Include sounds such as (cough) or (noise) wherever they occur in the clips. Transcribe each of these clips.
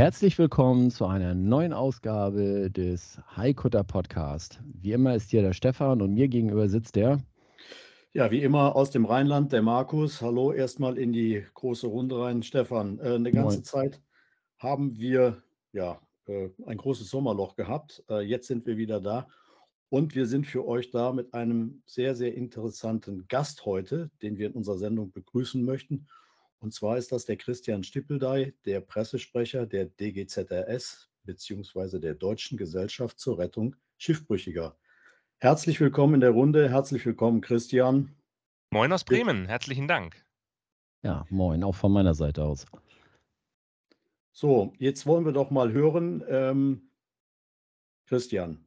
Herzlich willkommen zu einer neuen Ausgabe des Haikutter Podcast. Wie immer ist hier der Stefan und mir gegenüber sitzt der. Ja, wie immer aus dem Rheinland, der Markus. Hallo erstmal in die große Runde rein. Stefan, äh, eine ganze Moin. Zeit haben wir ja äh, ein großes Sommerloch gehabt. Äh, jetzt sind wir wieder da und wir sind für euch da mit einem sehr, sehr interessanten Gast heute, den wir in unserer Sendung begrüßen möchten. Und zwar ist das der Christian Stippeldey, der Pressesprecher der DGZRS beziehungsweise der Deutschen Gesellschaft zur Rettung Schiffbrüchiger. Herzlich willkommen in der Runde. Herzlich willkommen, Christian. Moin aus Bremen, herzlichen Dank. Ja, moin, auch von meiner Seite aus. So, jetzt wollen wir doch mal hören, ähm, Christian,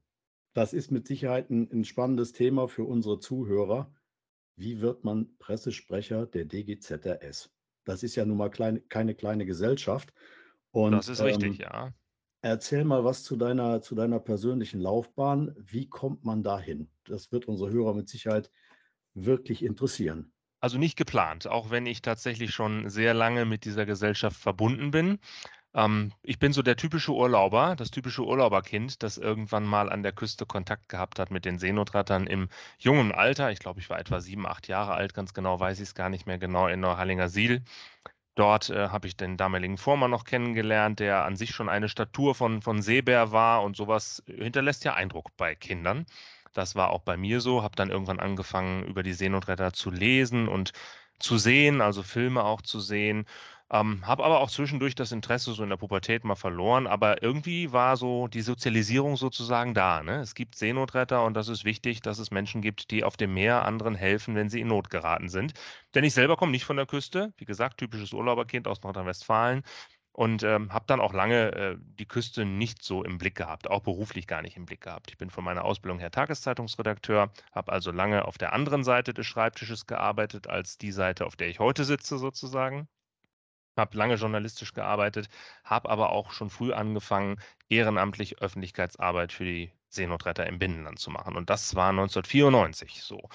das ist mit Sicherheit ein, ein spannendes Thema für unsere Zuhörer. Wie wird man Pressesprecher der DGZRS? Das ist ja nun mal klein, keine kleine Gesellschaft. Und, Das ist richtig, ähm, ja. Erzähl mal was zu deiner, zu deiner persönlichen Laufbahn. Wie kommt man dahin? Das wird unsere Hörer mit Sicherheit wirklich interessieren. Also nicht geplant, auch wenn ich tatsächlich schon sehr lange mit dieser Gesellschaft verbunden bin. Ähm, ich bin so der typische Urlauber, das typische Urlauberkind, das irgendwann mal an der Küste Kontakt gehabt hat mit den Seenotrettern im jungen Alter. Ich glaube, ich war etwa sieben, acht Jahre alt, ganz genau weiß ich es gar nicht mehr genau, in Neuhallinger Siel. Dort äh, habe ich den damaligen Vormann noch kennengelernt, der an sich schon eine Statur von, von Seebär war und sowas hinterlässt ja Eindruck bei Kindern. Das war auch bei mir so, habe dann irgendwann angefangen, über die Seenotretter zu lesen und zu sehen, also Filme auch zu sehen. Ähm, habe aber auch zwischendurch das Interesse so in der Pubertät mal verloren, aber irgendwie war so die Sozialisierung sozusagen da. Ne? Es gibt Seenotretter und das ist wichtig, dass es Menschen gibt, die auf dem Meer anderen helfen, wenn sie in Not geraten sind. Denn ich selber komme nicht von der Küste, wie gesagt, typisches Urlauberkind aus Nordrhein-Westfalen und ähm, habe dann auch lange äh, die Küste nicht so im Blick gehabt, auch beruflich gar nicht im Blick gehabt. Ich bin von meiner Ausbildung her Tageszeitungsredakteur, habe also lange auf der anderen Seite des Schreibtisches gearbeitet als die Seite, auf der ich heute sitze sozusagen. Habe lange journalistisch gearbeitet, habe aber auch schon früh angefangen, ehrenamtlich Öffentlichkeitsarbeit für die Seenotretter im Binnenland zu machen. Und das war 1994 so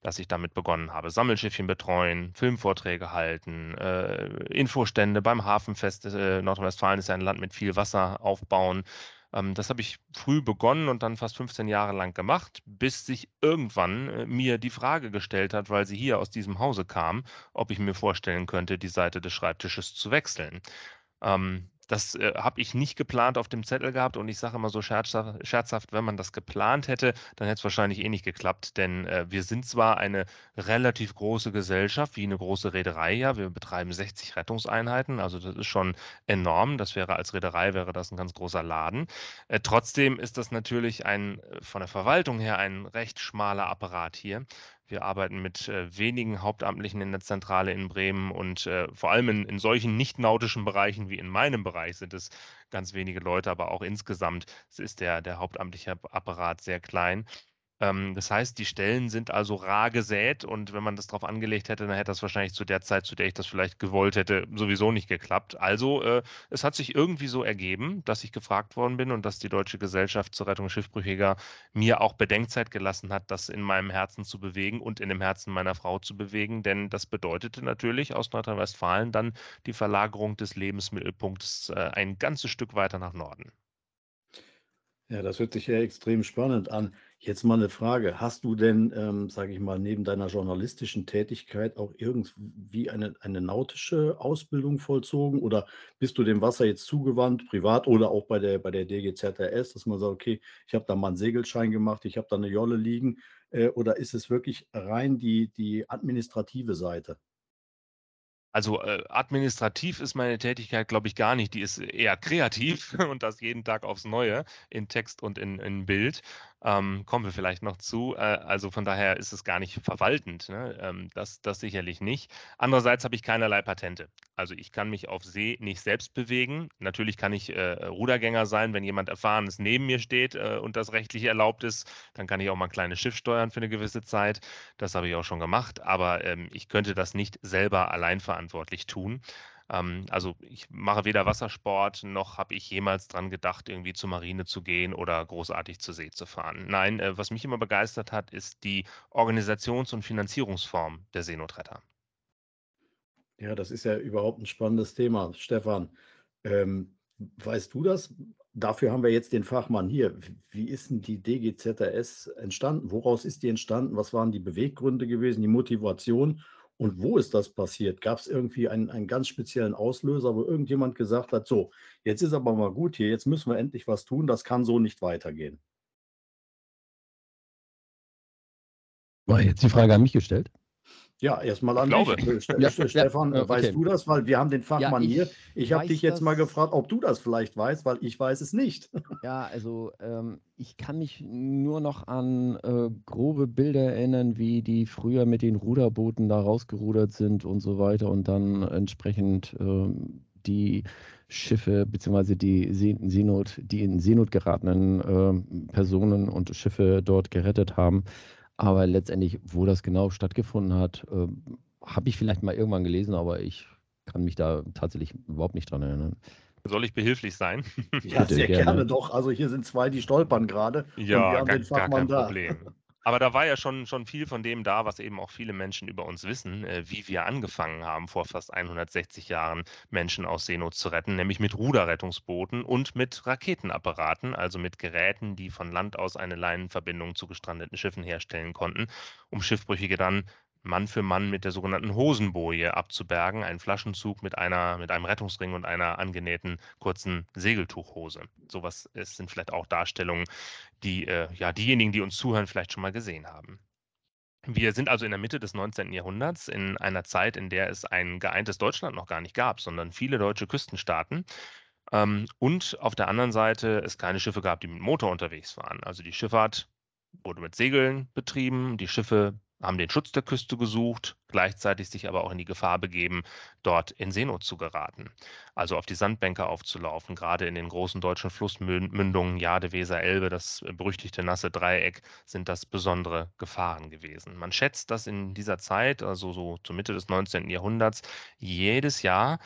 dass ich damit begonnen habe. Sammelschiffchen betreuen, Filmvorträge halten, äh, Infostände beim Hafenfest. Äh, Nordrhein-Westfalen ist ja ein Land mit viel Wasser aufbauen. Ähm, das habe ich früh begonnen und dann fast 15 Jahre lang gemacht, bis sich irgendwann äh, mir die Frage gestellt hat, weil sie hier aus diesem Hause kam, ob ich mir vorstellen könnte, die Seite des Schreibtisches zu wechseln. Ähm, das äh, habe ich nicht geplant auf dem Zettel gehabt und ich sage immer so scherzhaft, scherzhaft, wenn man das geplant hätte, dann hätte es wahrscheinlich eh nicht geklappt, denn äh, wir sind zwar eine relativ große Gesellschaft, wie eine große Reederei, ja, wir betreiben 60 Rettungseinheiten, also das ist schon enorm, das wäre als Reederei, wäre das ein ganz großer Laden. Äh, trotzdem ist das natürlich ein, äh, von der Verwaltung her ein recht schmaler Apparat hier. Wir arbeiten mit äh, wenigen Hauptamtlichen in der Zentrale in Bremen und äh, vor allem in, in solchen nicht-nautischen Bereichen wie in meinem Bereich sind es ganz wenige Leute, aber auch insgesamt ist der, der hauptamtliche Apparat sehr klein. Ähm, das heißt, die Stellen sind also rar gesät und wenn man das drauf angelegt hätte, dann hätte das wahrscheinlich zu der Zeit, zu der ich das vielleicht gewollt hätte, sowieso nicht geklappt. Also äh, es hat sich irgendwie so ergeben, dass ich gefragt worden bin und dass die Deutsche Gesellschaft zur Rettung Schiffbrüchiger mir auch Bedenkzeit gelassen hat, das in meinem Herzen zu bewegen und in dem Herzen meiner Frau zu bewegen, denn das bedeutete natürlich aus Nordrhein-Westfalen dann die Verlagerung des Lebensmittelpunktes äh, ein ganzes Stück weiter nach Norden. Ja, das hört sich ja extrem spannend an. Jetzt mal eine Frage. Hast du denn, ähm, sage ich mal, neben deiner journalistischen Tätigkeit auch irgendwie eine, eine nautische Ausbildung vollzogen oder bist du dem Wasser jetzt zugewandt, privat oder auch bei der, bei der DGZRS, dass man sagt, okay, ich habe da mal einen Segelschein gemacht, ich habe da eine Jolle liegen, äh, oder ist es wirklich rein die, die administrative Seite? Also äh, administrativ ist meine Tätigkeit, glaube ich, gar nicht. Die ist eher kreativ (laughs) und das jeden Tag aufs Neue in Text und in, in Bild. Ähm, kommen wir vielleicht noch zu. Äh, also von daher ist es gar nicht verwaltend. Ne? Ähm, das, das sicherlich nicht. Andererseits habe ich keinerlei Patente. Also ich kann mich auf See nicht selbst bewegen. Natürlich kann ich äh, Rudergänger sein, wenn jemand Erfahrenes neben mir steht äh, und das rechtlich erlaubt ist. Dann kann ich auch mal ein kleines Schiff steuern für eine gewisse Zeit. Das habe ich auch schon gemacht. Aber ähm, ich könnte das nicht selber allein verantwortlich tun. Ähm, also ich mache weder Wassersport, noch habe ich jemals dran gedacht, irgendwie zur Marine zu gehen oder großartig zur See zu fahren. Nein, äh, was mich immer begeistert hat, ist die Organisations- und Finanzierungsform der Seenotretter. Ja, das ist ja überhaupt ein spannendes Thema. Stefan, ähm, weißt du das? Dafür haben wir jetzt den Fachmann hier. Wie ist denn die DGZRS entstanden? Woraus ist die entstanden? Was waren die Beweggründe gewesen, die Motivation? Und wo ist das passiert? Gab es irgendwie einen, einen ganz speziellen Auslöser, wo irgendjemand gesagt hat, so, jetzt ist aber mal gut hier, jetzt müssen wir endlich was tun, das kann so nicht weitergehen? War jetzt die Frage an mich gestellt? Ja, erstmal an glaube. dich. Äh, (laughs) Ja, Stefan, ja, okay. weißt du das? Weil wir haben den Fachmann ich hier. Ich habe dich jetzt mal das- gefragt, ob du das vielleicht weißt, weil ich weiß es nicht. (laughs) Ja, also ähm, ich kann mich nur noch an äh, grobe Bilder erinnern, wie die früher mit den Ruderbooten da rausgerudert sind und so weiter und dann entsprechend ähm, die Schiffe beziehungsweise die See Seenot, die in Seenot geratenen ähm, Personen und Schiffe dort gerettet haben. Aber letztendlich, wo das genau stattgefunden hat, ähm, habe ich vielleicht mal irgendwann gelesen, aber ich kann mich da tatsächlich überhaupt nicht dran erinnern. Soll ich behilflich sein? Ja, Bitte, sehr gerne. gerne doch. Also hier sind zwei, die stolpern gerade. und wir Ja, haben gar, den gar kein da. Problem. Aber da war ja schon, schon viel von dem da, was eben auch viele Menschen über uns wissen, äh, wie wir angefangen haben, vor fast 160 Jahren Menschen aus Seenot zu retten, nämlich mit Ruderrettungsbooten und mit Raketenapparaten, also mit Geräten, die von Land aus eine Leinenverbindung zu gestrandeten Schiffen herstellen konnten, um Schiffbrüchige dann Mann für Mann mit der sogenannten Hosenboje abzubergen, ein Flaschenzug mit einer, mit einem Rettungsring und einer angenähten kurzen Segeltuchhose. Sowas es sind vielleicht auch Darstellungen, die äh, ja diejenigen, die uns zuhören, vielleicht schon mal gesehen haben. Wir sind also in der Mitte des 19. Jahrhunderts, in einer Zeit, in der es ein geeintes Deutschland noch gar nicht gab, sondern viele deutsche Küstenstaaten. Ähm, und auf der anderen Seite es keine Schiffe gab, die mit Motor unterwegs waren. Also die Schifffahrt wurde mit Segeln betrieben, die Schiffe haben den Schutz der Küste gesucht, gleichzeitig sich aber auch in die Gefahr begeben, dort in Seenot zu geraten. Also auf die Sandbänke aufzulaufen, gerade in den großen deutschen Flussmündungen Jade, Weser, Elbe, das berüchtigte nasse Dreieck, sind das besondere Gefahren gewesen. Man schätzt, dass in dieser Zeit, also so zur Mitte des 19. Jahrhunderts, jedes Jahr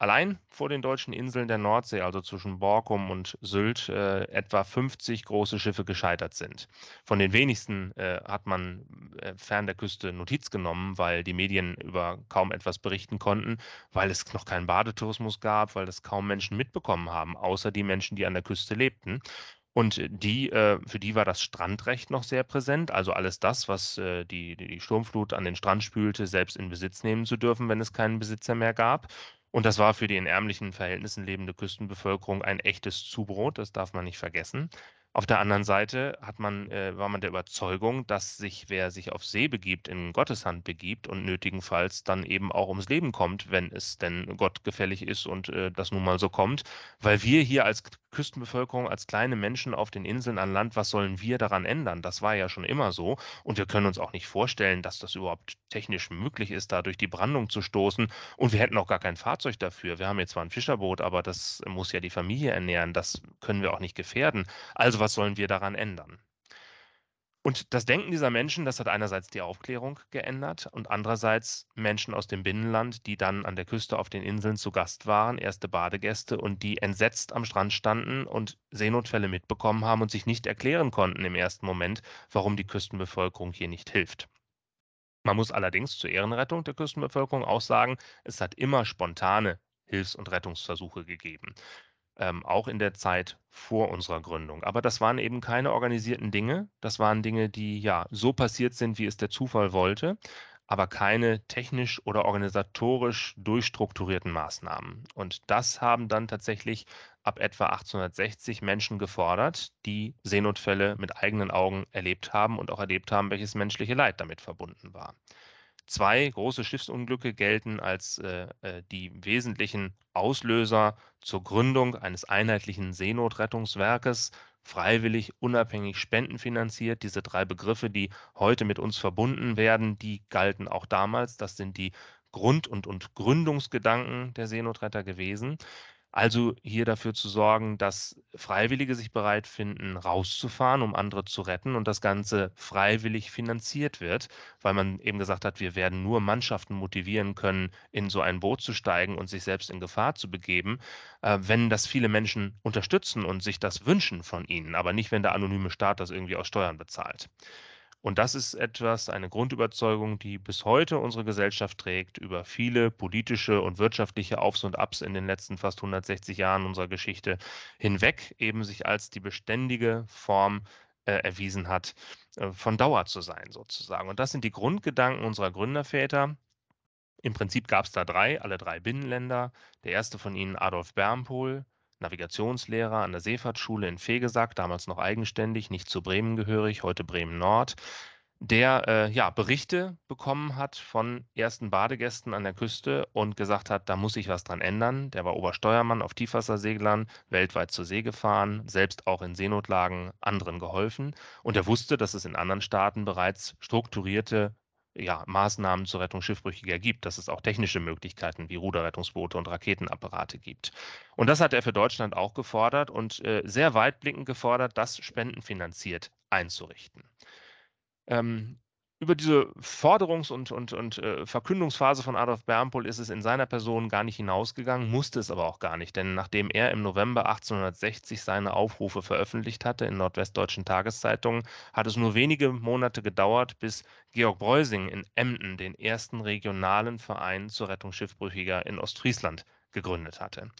Allein vor den deutschen Inseln der Nordsee, also zwischen Borkum und Sylt, äh, etwa 50 große Schiffe gescheitert sind. Von den wenigsten äh, hat man äh, fern der Küste Notiz genommen, weil die Medien über kaum etwas berichten konnten, weil es noch keinen Badetourismus gab, weil das kaum Menschen mitbekommen haben, außer die Menschen, die an der Küste lebten. Und die, äh, für die war das Strandrecht noch sehr präsent, also alles das, was äh, die, die Sturmflut an den Strand spülte, selbst in Besitz nehmen zu dürfen, wenn es keinen Besitzer mehr gab. Und das war für die in ärmlichen Verhältnissen lebende Küstenbevölkerung ein echtes Zubrot, das darf man nicht vergessen. Auf der anderen Seite hat man, äh, war man der Überzeugung, dass sich wer sich auf See begibt, in Gottes Hand begibt und nötigenfalls dann eben auch ums Leben kommt, wenn es denn Gott gefällig ist und äh, das nun mal so kommt. Weil wir hier als Küstenbevölkerung, als kleine Menschen auf den Inseln an Land, was sollen wir daran ändern? Das war ja schon immer so. Und wir können uns auch nicht vorstellen, dass das überhaupt technisch möglich ist, da durch die Brandung zu stoßen. Und wir hätten auch gar kein Fahrzeug dafür. Wir haben jetzt zwar ein Fischerboot, aber das muss ja die Familie ernähren. Das können wir auch nicht gefährden. Also was sollen wir daran ändern? Und das Denken dieser Menschen, das hat einerseits die Aufklärung geändert und andererseits Menschen aus dem Binnenland, die dann an der Küste auf den Inseln zu Gast waren, erste Badegäste und die entsetzt am Strand standen und Seenotfälle mitbekommen haben und sich nicht erklären konnten im ersten Moment, warum die Küstenbevölkerung hier nicht hilft. Man muss allerdings zur Ehrenrettung der Küstenbevölkerung auch sagen, es hat immer spontane Hilfs- und Rettungsversuche gegeben ähm, auch in der Zeit vor unserer Gründung. Aber das waren eben keine organisierten Dinge. Das waren Dinge, die ja so passiert sind, wie es der Zufall wollte, aber keine technisch oder organisatorisch durchstrukturierten Maßnahmen. Und das haben dann tatsächlich ab etwa 1860 Menschen gefordert, die Seenotfälle mit eigenen Augen erlebt haben und auch erlebt haben, welches menschliche Leid damit verbunden war. Zwei große Schiffsunglücke gelten als äh, äh, die wesentlichen Auslöser zur Gründung eines einheitlichen Seenotrettungswerkes, freiwillig, unabhängig, spendenfinanziert. Diese drei Begriffe, die heute mit uns verbunden werden, die galten auch damals. Das sind die Grund- und, und Gründungsgedanken der Seenotretter gewesen. Also hier dafür zu sorgen, dass Freiwillige sich bereit finden, rauszufahren, um andere zu retten und das Ganze freiwillig finanziert wird, weil man eben gesagt hat, wir werden nur Mannschaften motivieren können, in so ein Boot zu steigen und sich selbst in Gefahr zu begeben, äh, wenn das viele Menschen unterstützen und sich das wünschen von ihnen, aber nicht, wenn der anonyme Staat das irgendwie aus Steuern bezahlt. Und das ist etwas, eine Grundüberzeugung, die bis heute unsere Gesellschaft trägt, über viele politische und wirtschaftliche Aufs und Abs in den letzten fast 160 Jahren unserer Geschichte hinweg, eben sich als die beständige Form äh, erwiesen hat, äh, von Dauer zu sein sozusagen. Und das sind die Grundgedanken unserer Gründerväter. Im Prinzip gab es da drei, alle drei Binnenländer. Der erste von ihnen Adolf Bernpohl, Navigationslehrer an der Seefahrtsschule in Fegesack, damals noch eigenständig, nicht zu Bremen gehörig, heute Bremen Nord, der äh, ja, Berichte bekommen hat von ersten Badegästen an der Küste und gesagt hat, da muss sich was dran ändern. Der war Obersteuermann auf Tiefwasserseglern, weltweit zur See gefahren, selbst auch in Seenotlagen anderen geholfen. Und er wusste, dass es in anderen Staaten bereits strukturierte ja, Maßnahmen zur Rettung Schiffbrüchiger gibt, dass es auch technische Möglichkeiten wie Ruderrettungsboote und Raketenapparate gibt. Und das hat er für Deutschland auch gefordert und äh, sehr weitblickend gefordert, das spendenfinanziert einzurichten. Ähm, über diese Forderungs- und, und, und äh, Verkündungsphase von Adolf Bernpohl ist es in seiner Person gar nicht hinausgegangen, musste es aber auch gar nicht, denn nachdem er im November 1860 seine Aufrufe veröffentlicht hatte in nordwestdeutschen Tageszeitungen, hat es nur wenige Monate gedauert, bis Georg Breusing in Emden den ersten regionalen Verein zur Rettung Schiffbrüchiger in Ostfriesland gegründet hatte.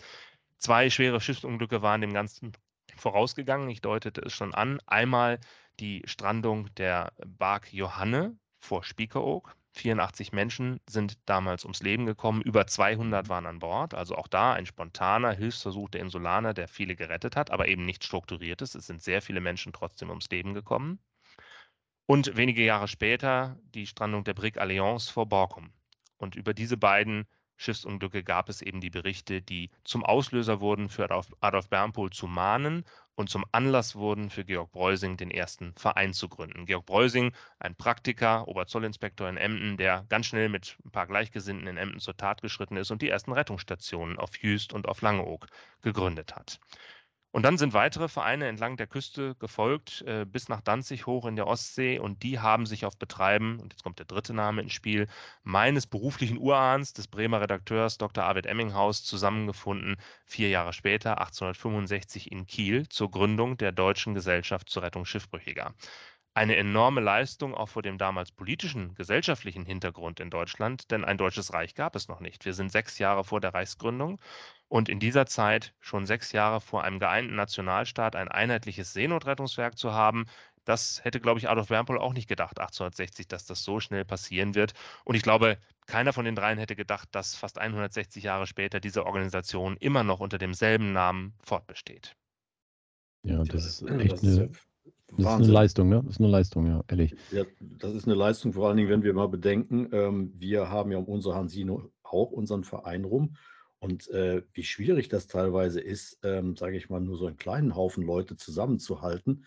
Zwei schwere Schiffsunglücke waren dem Ganzen vorausgegangen. Ich deutete es schon an. Einmal die Strandung der Bark Johanne vor Spiekeroog. 84 Menschen sind damals ums Leben gekommen, über 200 waren an Bord. Also auch da ein spontaner Hilfsversuch der Insulaner, der viele gerettet hat, aber eben nicht strukturiertes. Es sind sehr viele Menschen trotzdem ums Leben gekommen. Und wenige Jahre später die Strandung der Brig Alliance vor Borkum. Und über diese beiden Schiffsunglücke gab es eben die Berichte, die zum Auslöser wurden, für Adolf, Bernpohl zu mahnen und zum Anlass wurden, für Georg Breusing den ersten Verein zu gründen. Georg Breusing, ein Praktiker, Oberzollinspektor in Emden, der ganz schnell mit ein paar Gleichgesinnten in Emden zur Tat geschritten ist und die ersten Rettungsstationen auf Jüst und auf Langeoog gegründet hat. Und dann sind weitere Vereine entlang der Küste gefolgt, äh, bis nach Danzig hoch in der Ostsee. Und die haben sich auf Betreiben, und jetzt kommt der dritte Name ins Spiel, meines beruflichen Urahns, des Bremer Redakteurs Dr. Arvid Emminghaus, zusammengefunden, vier Jahre später, 1865 in Kiel, zur Gründung der Deutschen Gesellschaft zur Rettung Schiffbrüchiger eine enorme Leistung auch vor dem damals politischen, gesellschaftlichen Hintergrund in Deutschland, denn ein deutsches Reich gab es noch nicht. Wir sind sechs Jahre vor der Reichsgründung und in dieser Zeit, schon sechs Jahre vor einem geeinten Nationalstaat, ein einheitliches Seenotrettungswerk zu haben, das hätte, glaube ich, Adolf Bernpohl auch nicht gedacht, 1860, dass das so schnell passieren wird. Und ich glaube, keiner von den dreien hätte gedacht, dass fast 160 Jahre später diese Organisation immer noch unter demselben Namen fortbesteht. Ja, das ist echt eine, das ist eine Leistung, ne? Das ist eine Leistung, ja, ehrlich. Ja, das ist eine Leistung, vor allen Dingen, wenn wir mal bedenken, ähm, wir haben ja um unser Hansino auch unseren Verein rum. Und äh, wie schwierig das teilweise ist, ähm, sage ich mal, nur so einen kleinen Haufen Leute zusammenzuhalten,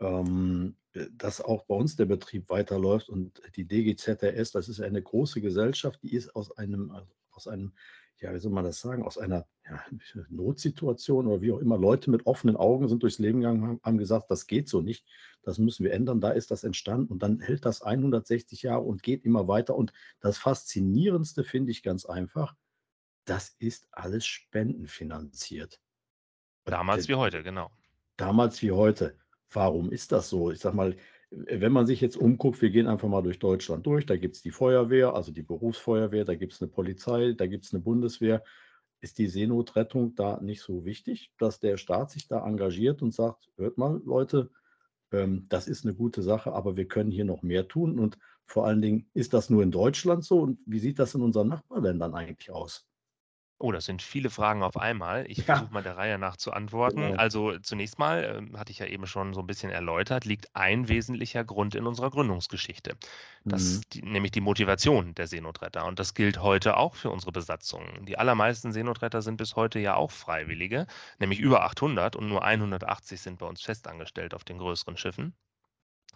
ähm, äh, dass auch bei uns der Betrieb weiterläuft. Und die DGZRS, das ist eine große Gesellschaft, die ist aus einem, aus einem ja, wie soll man das sagen, aus einer ja, (laughs) Notsituation oder wie auch immer, Leute mit offenen Augen sind durchs Leben gegangen, haben gesagt, das geht so nicht, das müssen wir ändern, da ist das entstanden und dann hält das 160 Jahre und geht immer weiter. Und das Faszinierendste finde ich ganz einfach, das ist alles spendenfinanziert. Damals wie heute, genau. Damals wie heute. Warum ist das so? Ich sage mal, wenn man sich jetzt umguckt, wir gehen einfach mal durch Deutschland durch, da gibt es die Feuerwehr, also die Berufsfeuerwehr, da gibt es eine Polizei, da gibt es eine Bundeswehr. Ist die Seenotrettung da nicht so wichtig, dass der Staat sich da engagiert und sagt, hört mal, Leute, ähm, das ist eine gute Sache, aber wir können hier noch mehr tun. Und vor allen Dingen, ist das nur in Deutschland so? Und wie sieht das in unseren Nachbarländern eigentlich aus? Oh, das sind viele Fragen auf einmal. Ich versuche mal der Reihe nach zu antworten. Genau. Also zunächst mal, ähm, hatte ich ja eben schon so ein bisschen erläutert, liegt ein wesentlicher Grund in unserer Gründungsgeschichte. Das, Mhm. die, nämlich die Motivation der Seenotretter. Und das gilt heute auch für unsere Besatzungen. Die allermeisten Seenotretter sind bis heute ja auch Freiwillige, nämlich über 800 und nur 180 sind bei uns festangestellt auf den größeren Schiffen.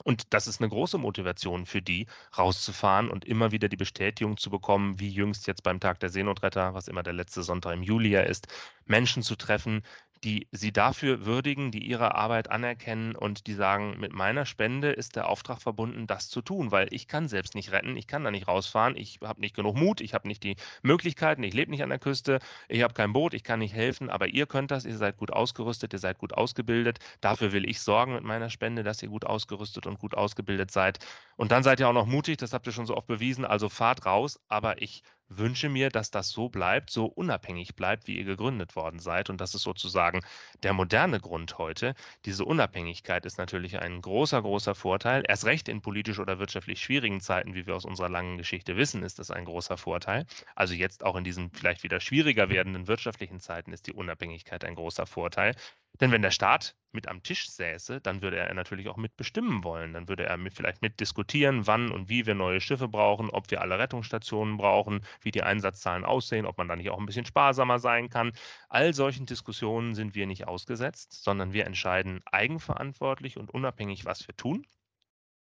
Und das ist eine große Motivation für die, rauszufahren und immer wieder die Bestätigung zu bekommen, wie jüngst jetzt beim Tag der Seenotretter, was immer der letzte Sonntag im Juli ja ist, Menschen zu treffen, die sie dafür würdigen, die ihre Arbeit anerkennen und die sagen, mit meiner Spende ist der Auftrag verbunden, das zu tun, weil ich kann selbst nicht retten, ich kann da nicht rausfahren, ich habe nicht genug Mut, ich habe nicht die Möglichkeiten, ich lebe nicht an der Küste, ich habe kein Boot, ich kann nicht helfen, aber ihr könnt das, ihr seid gut ausgerüstet, ihr seid gut ausgebildet, dafür will ich sorgen mit meiner Spende, dass ihr gut ausgerüstet und gut ausgebildet seid. Und dann seid ihr auch noch mutig, das habt ihr schon so oft bewiesen, also fahrt raus, aber ich wünsche mir, dass das so bleibt, so unabhängig bleibt, wie ihr gegründet worden seid. Und das ist sozusagen der moderne Grund heute. Diese Unabhängigkeit ist natürlich ein großer, großer Vorteil. Erst recht in politisch oder wirtschaftlich schwierigen Zeiten, wie wir aus unserer langen Geschichte wissen, ist das ein großer Vorteil. Also jetzt auch in diesen vielleicht wieder schwieriger werdenden wirtschaftlichen Zeiten ist die Unabhängigkeit ein großer Vorteil. Denn wenn der Staat mit am Tisch säße, dann würde er natürlich auch mitbestimmen wollen. Dann würde er vielleicht mitdiskutieren, wann und wie wir neue Schiffe brauchen, ob wir alle Rettungsstationen brauchen, wie die Einsatzzahlen aussehen, ob man da nicht auch ein bisschen sparsamer sein kann. All solchen Diskussionen sind wir nicht ausgesetzt, sondern wir entscheiden eigenverantwortlich und unabhängig, was wir tun.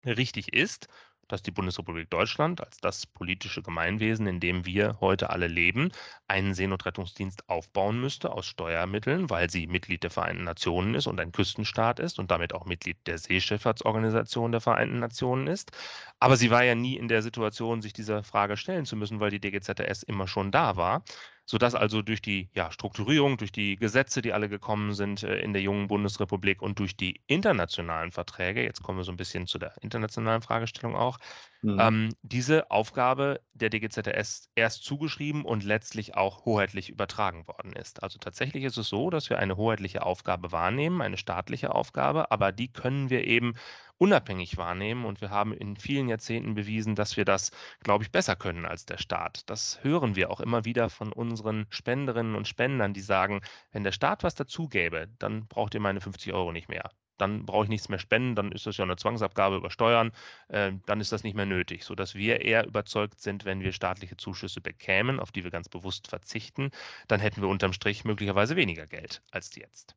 Richtig ist, dass die Bundesrepublik Deutschland als das politische Gemeinwesen, in dem wir heute alle leben, einen Seenotrettungsdienst aufbauen müsste aus Steuermitteln, weil sie Mitglied der Vereinten Nationen ist und ein Küstenstaat ist und damit auch Mitglied der Seeschifffahrtsorganisation der Vereinten Nationen ist. Aber sie war ja nie in der Situation, sich dieser Frage stellen zu müssen, weil die DGZS immer schon da war sodass also durch die ja, Strukturierung, durch die Gesetze, die alle gekommen sind äh, in der jungen Bundesrepublik und durch die internationalen Verträge, jetzt kommen wir so ein bisschen zu der internationalen Fragestellung auch, Mhm. ähm, diese Aufgabe der DGZS erst zugeschrieben und letztlich auch hoheitlich übertragen worden ist. Also tatsächlich ist es so, dass wir eine hoheitliche Aufgabe wahrnehmen, eine staatliche Aufgabe, aber die können wir eben unabhängig wahrnehmen und wir haben in vielen Jahrzehnten bewiesen, dass wir das, glaube ich, besser können als der Staat. Das hören wir auch immer wieder von unseren Spenderinnen und Spendern, die sagen, wenn der Staat was dazu gäbe, dann braucht ihr meine 50 Euro nicht mehr dann brauche ich nichts mehr spenden, dann ist das ja eine Zwangsabgabe über Steuern, äh, dann ist das nicht mehr nötig, sodass wir eher überzeugt sind, wenn wir staatliche Zuschüsse bekämen, auf die wir ganz bewusst verzichten, dann hätten wir unterm Strich möglicherweise weniger Geld als jetzt.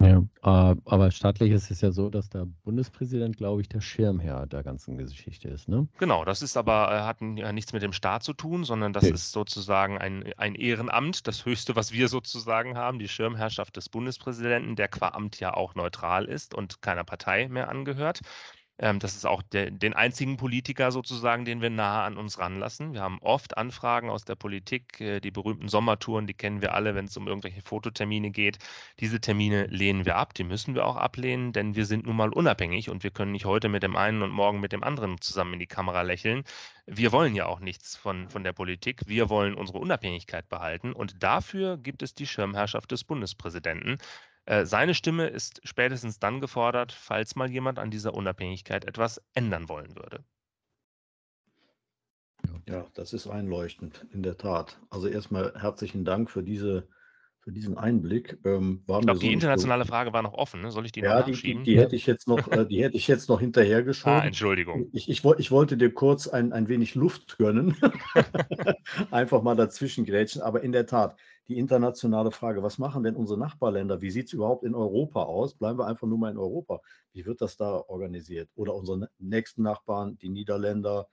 Ja, äh, aber staatlich ist es ja so, dass der Bundespräsident, glaube ich, der Schirmherr der ganzen Geschichte ist, ne? Genau, das ist aber, äh, hat ja nichts mit dem Staat zu tun, sondern das Okay. ist sozusagen ein, ein Ehrenamt, das höchste, was wir sozusagen haben, die Schirmherrschaft des Bundespräsidenten, der qua Amt ja auch neutral ist und keiner Partei mehr angehört. Ähm, das ist auch der, den einzigen Politiker sozusagen, den wir nahe an uns ranlassen. Wir haben oft Anfragen aus der Politik, äh, die berühmten Sommertouren, die kennen wir alle, wenn es um irgendwelche Fototermine geht. Diese Termine lehnen wir ab, die müssen wir auch ablehnen, denn wir sind nun mal unabhängig und wir können nicht heute mit dem einen und morgen mit dem anderen zusammen in die Kamera lächeln. Wir wollen ja auch nichts von, von der Politik. Wir wollen unsere Unabhängigkeit behalten und dafür gibt es die Schirmherrschaft des Bundespräsidenten. Äh, Seine Stimme ist spätestens dann gefordert, falls mal jemand an dieser Unabhängigkeit etwas ändern wollen würde. Ja, das ist einleuchtend, in der Tat. Also erstmal herzlichen Dank für diese, für diesen Einblick. Ähm, Ich glaube, so die internationale Frage war noch offen. Ne? Soll ich die Ja, noch die, die, nachschieben? die hätte ich jetzt noch, äh, die hätte ich jetzt noch ah, hinterhergeschoben. Entschuldigung. Ich, ich, ich wollte dir kurz ein, ein wenig Luft gönnen. (laughs) Einfach mal dazwischen grätschen. Aber in der Tat, die internationale Frage, was machen denn unsere Nachbarländer? Wie sieht es überhaupt in Europa aus? Bleiben wir einfach nur mal in Europa. Wie wird das da organisiert? Oder unsere nächsten Nachbarn, die Niederländer,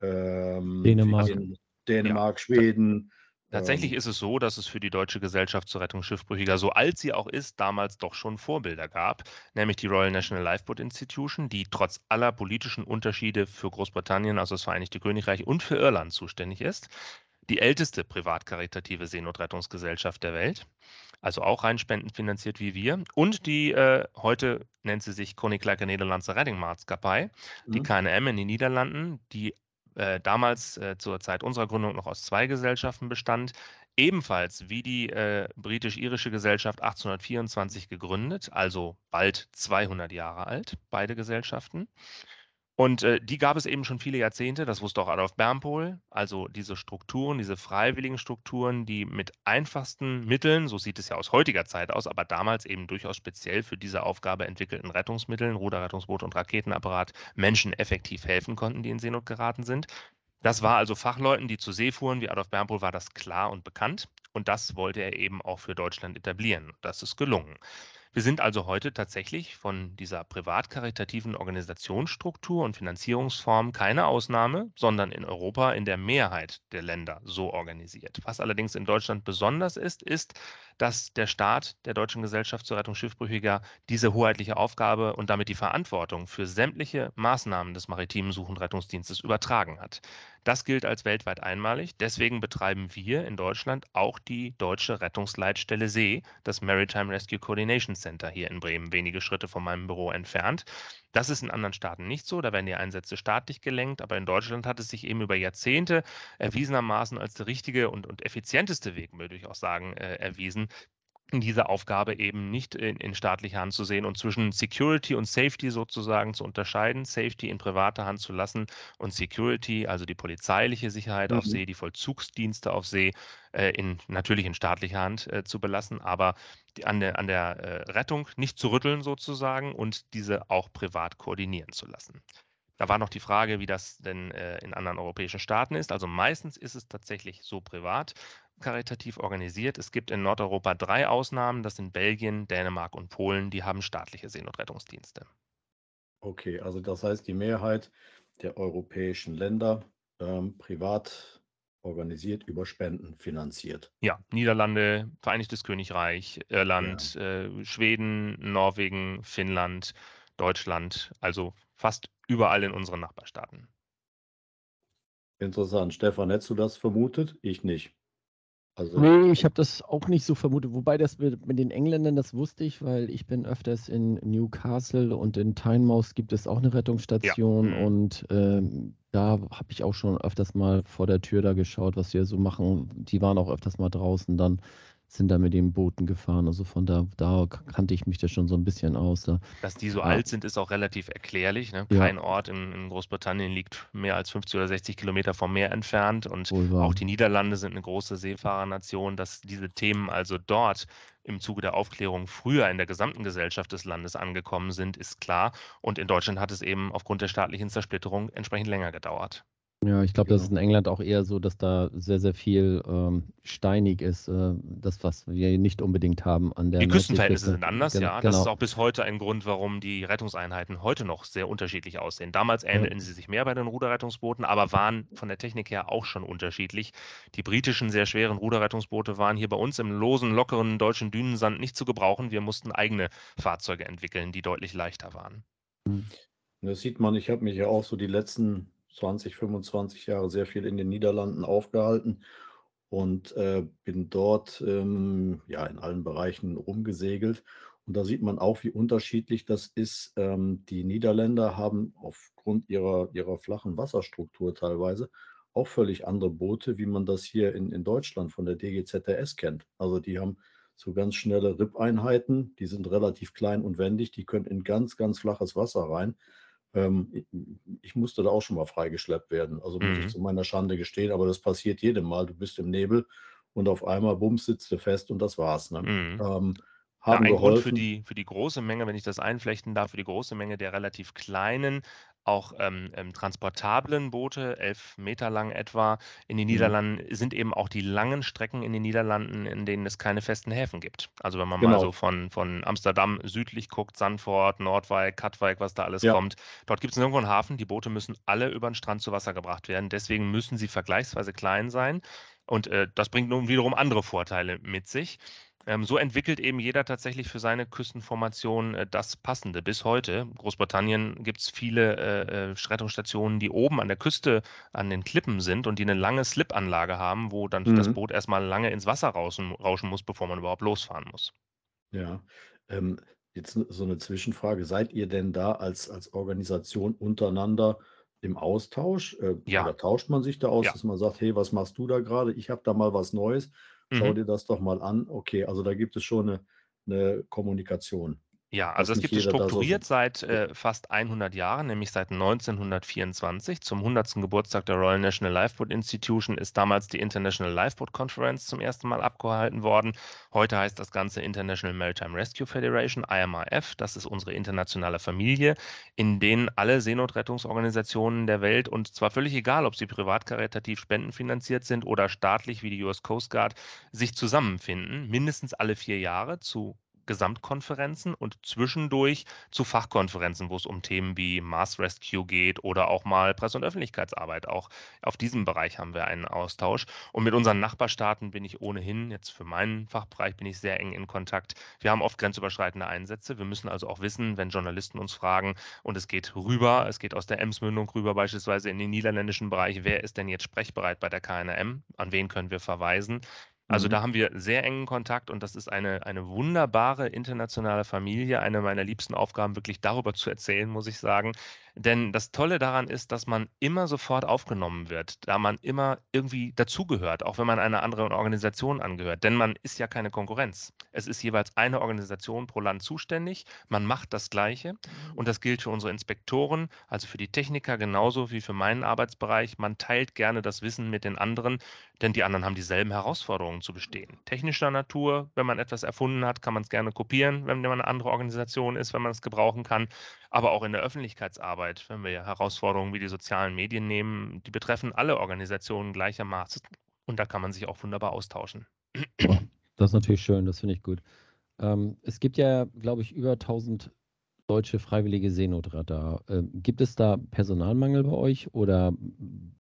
ähm, Dänemark. den- Dänemark, Schweden. Tatsächlich ähm, ist es so, dass es für die Deutsche Gesellschaft zur Rettung Schiffbrüchiger, so alt sie auch ist, damals doch schon Vorbilder gab, nämlich die Royal National Lifeboat Institution, die trotz aller politischen Unterschiede für Großbritannien, also das Vereinigte Königreich und für Irland zuständig ist. Die älteste privat-karitative Seenotrettungsgesellschaft der Welt, also auch rein spendenfinanziert wie wir. Und die, äh, heute nennt sie sich Koninklijke Nederlandse Reddingmaatschappij, die Mhm. KNM in den Niederlanden, die äh, damals äh, zur Zeit unserer Gründung noch aus zwei Gesellschaften bestand, ebenfalls wie die äh, britisch-irische Gesellschaft 1824 gegründet, also bald 200 Jahre alt, beide Gesellschaften. Und äh, die gab es eben schon viele Jahrzehnte, das wusste auch Adolf Bernpohl. Also diese Strukturen, diese freiwilligen Strukturen, die mit einfachsten Mitteln, so sieht es ja aus heutiger Zeit aus, aber damals eben durchaus speziell für diese Aufgabe entwickelten Rettungsmitteln, Ruderrettungsboot und Raketenapparat, Menschen effektiv helfen konnten, die in Seenot geraten sind. Das war also Fachleuten, die zur See fuhren, wie Adolf Bernpohl, war das klar und bekannt. Und das wollte er eben auch für Deutschland etablieren. Das ist gelungen. Wir sind also heute tatsächlich von dieser privat-karitativen Organisationsstruktur und Finanzierungsform keine Ausnahme, sondern in Europa in der Mehrheit der Länder so organisiert. Was allerdings in Deutschland besonders ist, ist, dass der Staat der Deutschen Gesellschaft zur Rettung Schiffbrüchiger diese hoheitliche Aufgabe und damit die Verantwortung für sämtliche Maßnahmen des maritimen Such- und Rettungsdienstes übertragen hat. Das gilt als weltweit einmalig. Deswegen betreiben wir in Deutschland auch die deutsche Rettungsleitstelle See, das Maritime Rescue Coordination Center hier in Bremen, wenige Schritte von meinem Büro entfernt. Das ist in anderen Staaten nicht so. Da werden die Einsätze staatlich gelenkt. Aber in Deutschland hat es sich eben über Jahrzehnte erwiesenermaßen als der richtige und, und effizienteste Weg, würde ich auch sagen, äh, erwiesen, diese Aufgabe eben nicht in, in staatlicher Hand zu sehen und zwischen Security und Safety sozusagen zu unterscheiden, Safety in privater Hand zu lassen und Security, also die polizeiliche Sicherheit mhm. auf See, die Vollzugsdienste auf See, äh, in, natürlich in staatlicher Hand äh, zu belassen, aber die, an der, an der äh, Rettung nicht zu rütteln sozusagen und diese auch privat koordinieren zu lassen. Da war noch die Frage, wie das denn äh, in anderen europäischen Staaten ist. Also meistens ist es tatsächlich so privat karitativ organisiert. Es gibt in Nordeuropa drei Ausnahmen. Das sind Belgien, Dänemark und Polen. Die haben staatliche Seenotrettungsdienste. Okay, also das heißt, die Mehrheit der europäischen Länder ähm, privat organisiert über Spenden finanziert. Ja, Niederlande, Vereinigtes Königreich, Irland, ja. äh, Schweden, Norwegen, Finnland, Deutschland, also fast überall in unseren Nachbarstaaten. Interessant. Stefan, hättest du das vermutet? Ich nicht. Also, nee, ich habe das auch nicht so vermutet. Wobei das mit, mit, den Engländern, das wusste ich, weil ich bin öfters in Newcastle und in Tynemouth gibt es auch eine Rettungsstation ja. Mhm. und ähm, da habe ich auch schon öfters mal vor der Tür da geschaut, was wir so machen. Die waren auch öfters mal draußen dann sind da mit den Booten gefahren. Also von da, da kannte ich mich da schon so ein bisschen aus. Da. Dass die so ja. alt sind, ist auch relativ erklärlich. Ne? Kein ja. Ort in, in, Großbritannien liegt mehr als 50 oder 60 Kilometer vom Meer entfernt. Und auch die Niederlande sind eine große Seefahrernation. Dass diese Themen also dort im Zuge der Aufklärung früher in der gesamten Gesellschaft des Landes angekommen sind, ist klar. Und in Deutschland hat es eben aufgrund der staatlichen Zersplitterung entsprechend länger gedauert. Ja, ich glaube, das ist genau. in England auch eher so, dass da sehr, sehr viel ähm, steinig ist, äh, das, was wir nicht unbedingt haben an der Die Küstenverhältnisse sind anders, Gen ja. Das ist genau. auch bis heute ein Grund, warum die Rettungseinheiten heute noch sehr unterschiedlich aussehen. Damals ähneln ja. sie sich mehr bei den Ruderrettungsbooten, aber waren von der Technik her auch schon unterschiedlich. Die britischen sehr schweren Ruderrettungsboote waren hier bei uns im losen, lockeren deutschen Dünensand nicht zu gebrauchen. Wir mussten eigene Fahrzeuge entwickeln, die deutlich leichter waren. Hm. Das sieht man, ich habe mich ja auch so die letzten 20, 25 Jahre sehr viel in den Niederlanden aufgehalten und äh, bin dort ähm, ja in allen Bereichen rumgesegelt. Und da sieht man auch, wie unterschiedlich das ist. Ähm, die Niederländer haben aufgrund ihrer, ihrer flachen Wasserstruktur teilweise auch völlig andere Boote, wie man das hier in, in Deutschland von der DGZRS kennt. Also die haben so ganz schnelle RIP-Einheiten, die sind relativ klein und wendig, die können in ganz, ganz flaches Wasser rein. Ähm, ich, musste da auch schon mal freigeschleppt werden. Also muss ich mhm. zu meiner Schande gestehen, aber das passiert jedem Mal. Du bist im Nebel und auf einmal, bums, sitzt du fest und das war's. Ne? Mhm. Ähm, haben ja, ein geholfen. Grund für die, für die große Menge, wenn ich das einflechten darf, für die große Menge der relativ kleinen, auch ähm, transportablen Boote, elf Meter lang etwa, in den mhm. Niederlanden sind eben auch die langen Strecken in den Niederlanden, in denen es keine festen Häfen gibt. Also wenn man genau. mal so von, von Amsterdam südlich guckt, Sandford, Nordwijk, Katwijk, was da alles ja. kommt, dort gibt es nirgendwo einen Hafen. Die Boote müssen alle über den Strand zu Wasser gebracht werden. Deswegen müssen sie vergleichsweise klein sein. Und äh, das bringt nun wiederum andere Vorteile mit sich. Ähm, so entwickelt eben jeder tatsächlich für seine Küstenformation äh, das Passende. Bis heute. Großbritannien gibt es viele äh, äh, Rettungsstationen, die oben an der Küste an den Klippen sind und die eine lange Slip-Anlage haben, wo dann mhm. das Boot erstmal lange ins Wasser rauschen, rauschen, muss, bevor man überhaupt losfahren muss. Ja. Ähm, jetzt so eine Zwischenfrage. Seid ihr denn da als, als Organisation untereinander im Austausch? Äh, ja. Oder tauscht man sich da aus, ja. dass man sagt, hey, was machst du da gerade? Ich habe da mal was Neues. Schau mhm. dir das doch mal an. Okay, also da gibt es schon eine, eine Kommunikation. Ja, also nicht gibt es so strukturiert sieht. seit äh, fast 100 Jahren, nämlich seit 1924. Zum 100. Geburtstag der Royal National Lifeboat Institution ist damals die International Lifeboat Conference zum ersten Mal abgehalten worden. Heute heißt das Ganze International Maritime Rescue Federation, IMRF. Das ist unsere internationale Familie, in denen alle Seenotrettungsorganisationen der Welt und zwar völlig egal, ob sie privat karitativ spendenfinanziert sind oder staatlich wie die US Coast Guard, sich zusammenfinden, mindestens alle vier Jahre zu Gesamtkonferenzen und zwischendurch zu Fachkonferenzen, wo es um Themen wie Mars Rescue geht oder auch mal Presse- und Öffentlichkeitsarbeit. Auch auf diesem Bereich haben wir einen Austausch. Und mit unseren Nachbarstaaten bin ich ohnehin, jetzt für meinen Fachbereich bin ich sehr eng in Kontakt. Wir haben oft grenzüberschreitende Einsätze. Wir müssen also auch wissen, wenn Journalisten uns fragen und es geht rüber, es geht aus der Emsmündung rüber beispielsweise in den niederländischen Bereich, wer ist denn jetzt sprechbereit bei der KNRM? An wen können wir verweisen? Also Mhm. da haben wir sehr engen Kontakt und das ist eine, eine wunderbare internationale Familie. Eine meiner liebsten Aufgaben, wirklich darüber zu erzählen, muss ich sagen. Denn das Tolle daran ist, dass man immer sofort aufgenommen wird, da man immer irgendwie dazugehört, auch wenn man einer anderen Organisation angehört. Denn man ist ja keine Konkurrenz. Es ist jeweils eine Organisation pro Land zuständig. Man macht das Gleiche und das gilt für unsere Inspektoren, also für die Techniker genauso wie für meinen Arbeitsbereich. Man teilt gerne das Wissen mit den anderen, denn die anderen haben dieselben Herausforderungen zu bestehen. Technischer Natur, wenn man etwas erfunden hat, kann man es gerne kopieren, wenn man eine andere Organisation ist, wenn man es gebrauchen kann. Aber auch in der Öffentlichkeitsarbeit, wenn wir ja Herausforderungen wie die sozialen Medien nehmen, die betreffen alle Organisationen gleichermaßen. Und da kann man sich auch wunderbar austauschen. Das ist natürlich schön, das finde ich gut. Ähm, es gibt ja, glaube ich, über 1000 deutsche freiwillige Seenotretter. Ähm, gibt es da Personalmangel bei euch oder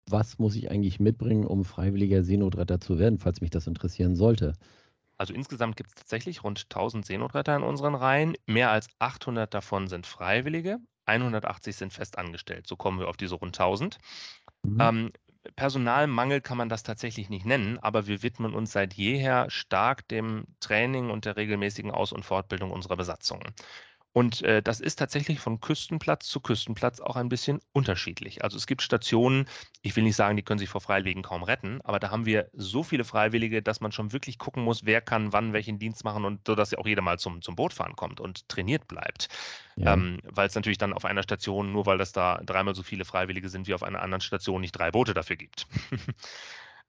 was muss ich eigentlich mitbringen, um freiwilliger Seenotretter zu werden, falls mich das interessieren sollte? Also insgesamt gibt es tatsächlich rund 1000 Seenotretter in unseren Reihen. Mehr als 800 davon sind Freiwillige, 180 sind festangestellt. So kommen wir auf diese rund 1000. Mhm. Ähm, Personalmangel kann man das tatsächlich nicht nennen, aber wir widmen uns seit jeher stark dem Training und der regelmäßigen Aus- und Fortbildung unserer Besatzungen. Und äh, das ist tatsächlich von Küstenplatz zu Küstenplatz auch ein bisschen unterschiedlich. Also es gibt Stationen, ich will nicht sagen, die können sich vor Freiwilligen kaum retten, aber da haben wir so viele Freiwillige, dass man schon wirklich gucken muss, wer kann wann welchen Dienst machen und so, dass ja auch jeder mal zum, zum Bootfahren kommt und trainiert bleibt. Ja. Ähm, weil es natürlich dann auf einer Station, nur weil das da dreimal so viele Freiwillige sind wie auf einer anderen Station, nicht drei Boote dafür gibt. (laughs)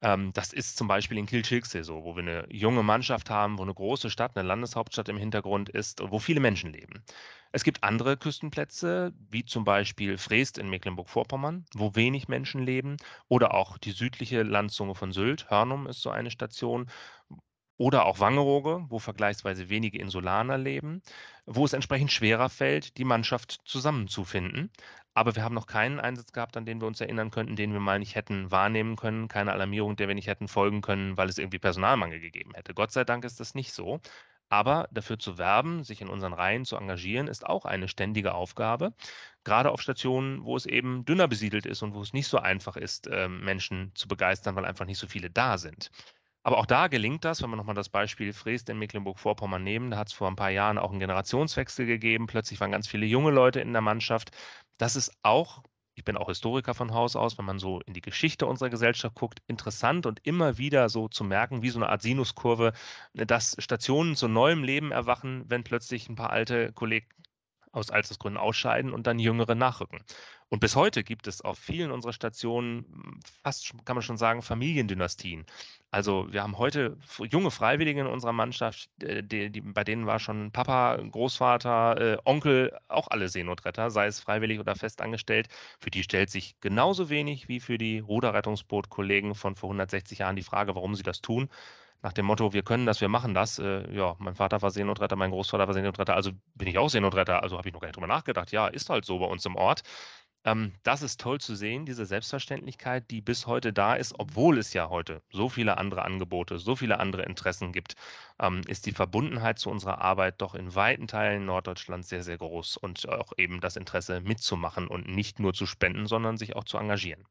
Ähm, das ist zum Beispiel in Kilchilksee so, wo wir eine junge Mannschaft haben, wo eine große Stadt, eine Landeshauptstadt im Hintergrund ist, wo viele Menschen leben. Es gibt andere Küstenplätze, wie zum Beispiel Freest in Mecklenburg-Vorpommern, wo wenig Menschen leben, oder auch die südliche Landzunge von Sylt, Hörnum ist so eine Station, oder auch Wangerooge, wo vergleichsweise wenige Insulaner leben, wo es entsprechend schwerer fällt, die Mannschaft zusammenzufinden. Aber wir haben noch keinen Einsatz gehabt, an den wir uns erinnern könnten, den wir mal nicht hätten wahrnehmen können, keine Alarmierung, der wir nicht hätten folgen können, weil es irgendwie Personalmangel gegeben hätte. Gott sei Dank ist das nicht so. Aber dafür zu werben, sich in unseren Reihen zu engagieren, ist auch eine ständige Aufgabe. Gerade auf Stationen, wo es eben dünner besiedelt ist und wo es nicht so einfach ist, ähm, Menschen zu begeistern, weil einfach nicht so viele da sind. Aber auch da gelingt das, wenn wir nochmal das Beispiel Freest in Mecklenburg-Vorpommern nehmen. Da hat es vor ein paar Jahren auch einen Generationswechsel gegeben. Plötzlich waren ganz viele junge Leute in der Mannschaft. Das ist auch, ich bin auch Historiker von Haus aus, wenn man so in die Geschichte unserer Gesellschaft guckt, interessant und immer wieder so zu merken, wie so eine Art Sinuskurve, dass Stationen zu neuem Leben erwachen, wenn plötzlich ein paar alte Kollegen aus Altersgründen ausscheiden und dann Jüngere nachrücken. Und bis heute gibt es auf vielen unserer Stationen fast, kann man schon sagen, Familiendynastien. Also wir haben heute junge Freiwillige in unserer Mannschaft, äh, die, die, bei denen war schon Papa, Großvater, äh, Onkel, auch alle Seenotretter, sei es freiwillig oder festangestellt. Für die stellt sich genauso wenig wie für die Ruderrettungsboot-Kollegen von vor 160 Jahren die Frage, warum sie das tun nach dem Motto, wir können das, wir machen das. Äh, ja, mein Vater war Seenotretter, mein Großvater war Seenotretter, also bin ich auch Seenotretter. Also habe ich noch gar nicht drüber nachgedacht. Ja, ist halt so bei uns im Ort. Ähm, das ist toll zu sehen, diese Selbstverständlichkeit, die bis heute da ist, obwohl es ja heute so viele andere Angebote, so viele andere Interessen gibt, ähm, ist die Verbundenheit zu unserer Arbeit doch in weiten Teilen Norddeutschlands sehr, sehr groß und auch eben das Interesse mitzumachen und nicht nur zu spenden, sondern sich auch zu engagieren.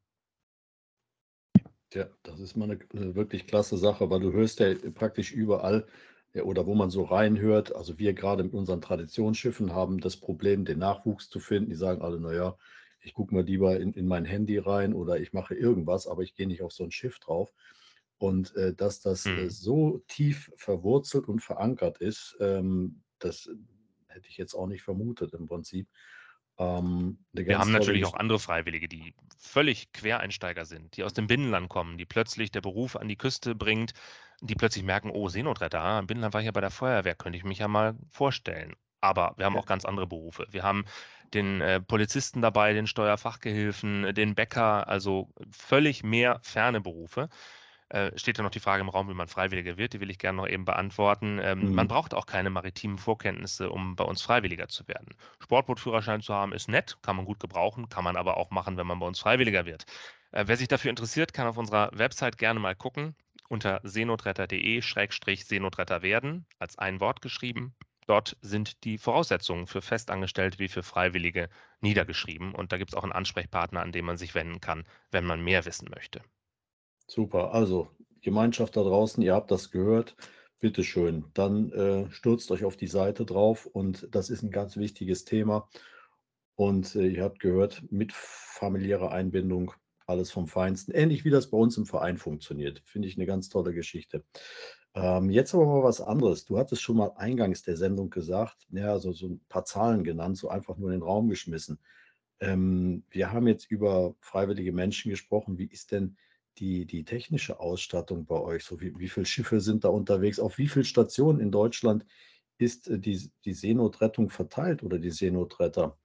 Ja, das ist mal eine, eine wirklich klasse Sache, weil du hörst ja praktisch überall ja, oder wo man so reinhört, also wir gerade mit unseren Traditionsschiffen haben das Problem, den Nachwuchs zu finden. Die sagen alle, naja, ich gucke mal lieber in, in mein Handy rein oder ich mache irgendwas, aber ich gehe nicht auf so ein Schiff drauf. Und äh, dass das äh, Mhm. so tief verwurzelt und verankert ist, ähm, das hätte ich jetzt auch nicht vermutet im Prinzip. Ähm, wir haben natürlich auch andere Freiwillige, die völlig Quereinsteiger sind, die aus dem Binnenland kommen, die plötzlich der Beruf an die Küste bringt, die plötzlich merken, oh, Seenotretter, ah, im Binnenland war ich ja bei der Feuerwehr, könnte ich mich ja mal vorstellen. Aber wir haben auch ganz andere Berufe. Wir haben den äh, Polizisten dabei, den Steuerfachgehilfen, den Bäcker, also völlig mehr ferne Berufe. Äh, steht ja noch die Frage im Raum, wie man Freiwilliger wird. Die will ich gerne noch eben beantworten. Ähm, mhm. Man braucht auch keine maritimen Vorkenntnisse, um bei uns Freiwilliger zu werden. Sportbootführerschein zu haben ist nett, kann man gut gebrauchen, kann man aber auch machen, wenn man bei uns Freiwilliger wird. Äh, wer sich dafür interessiert, kann auf unserer Website gerne mal gucken unter seenotretter.de-seenotretter werden, als ein Wort geschrieben. Dort sind die Voraussetzungen für Festangestellte wie für Freiwillige niedergeschrieben und da gibt es auch einen Ansprechpartner, an den man sich wenden kann, wenn man mehr wissen möchte. Super. Also, Gemeinschaft da draußen, ihr habt das gehört. Bitte schön. Dann äh, stürzt euch auf die Seite drauf und das ist ein ganz wichtiges Thema. Und äh, ihr habt gehört, mit familiärer Einbindung alles vom Feinsten. Ähnlich wie das bei uns im Verein funktioniert. Finde ich eine ganz tolle Geschichte. Ähm, jetzt aber mal was anderes. Du hattest schon mal eingangs der Sendung gesagt, ja, so, so ein paar Zahlen genannt, so einfach nur in den Raum geschmissen. Ähm, wir haben jetzt über freiwillige Menschen gesprochen. Wie ist denn die, die technische Ausstattung bei euch? So wie, wie viele Schiffe sind da unterwegs? Auf wie viele Stationen in Deutschland ist äh, die, die Seenotrettung verteilt oder die Seenotretter?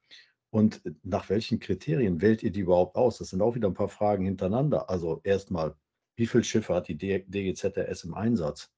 Und äh, nach welchen Kriterien wählt ihr die überhaupt aus? Das sind auch wieder ein paar Fragen hintereinander. Also erstmal, wie viele Schiffe hat die DGZRS im Einsatz?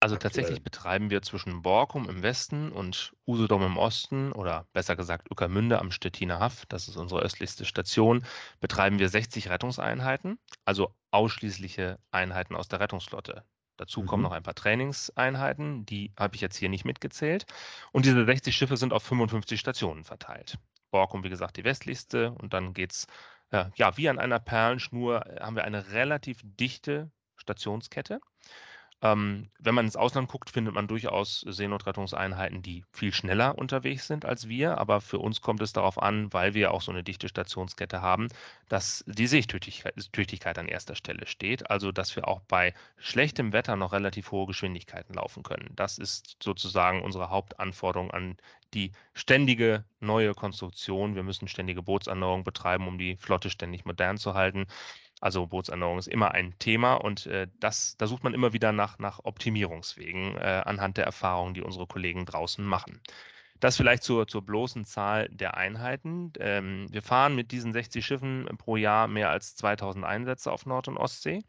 Also tatsächlich betreiben wir zwischen Borkum im Westen und Usedom im Osten oder besser gesagt Ueckermünde am Stettiner Haff, das ist unsere östlichste Station, betreiben wir 60 Rettungseinheiten, also ausschließliche Einheiten aus der Rettungsflotte. Dazu kommen mhm. noch ein paar Trainingseinheiten, die habe ich jetzt hier nicht mitgezählt. Und diese 60 Schiffe sind auf 55 Stationen verteilt. Borkum, wie gesagt, die westlichste und dann geht es, äh, ja, wie an einer Perlenschnur äh, haben wir eine relativ dichte Stationskette. Ähm, wenn man ins Ausland guckt, findet man durchaus Seenotrettungseinheiten, die viel schneller unterwegs sind als wir. Aber für uns kommt es darauf an, weil wir auch so eine dichte Stationskette haben, dass die Seetüchtigkeit an erster Stelle steht. Also, dass wir auch bei schlechtem Wetter noch relativ hohe Geschwindigkeiten laufen können. Das ist sozusagen unsere Hauptanforderung an die ständige neue Konstruktion. Wir müssen ständige Bootserneuerung betreiben, um die Flotte ständig modern zu halten. Also Bootserneuerung ist immer ein Thema und äh, das, da sucht man immer wieder nach, nach Optimierungswegen äh, anhand der Erfahrungen, die unsere Kollegen draußen machen. Das vielleicht zur, zur bloßen Zahl der Einheiten. Ähm, wir fahren mit diesen 60 Schiffen pro Jahr mehr als 2000 Einsätze auf Nord- und Ostsee.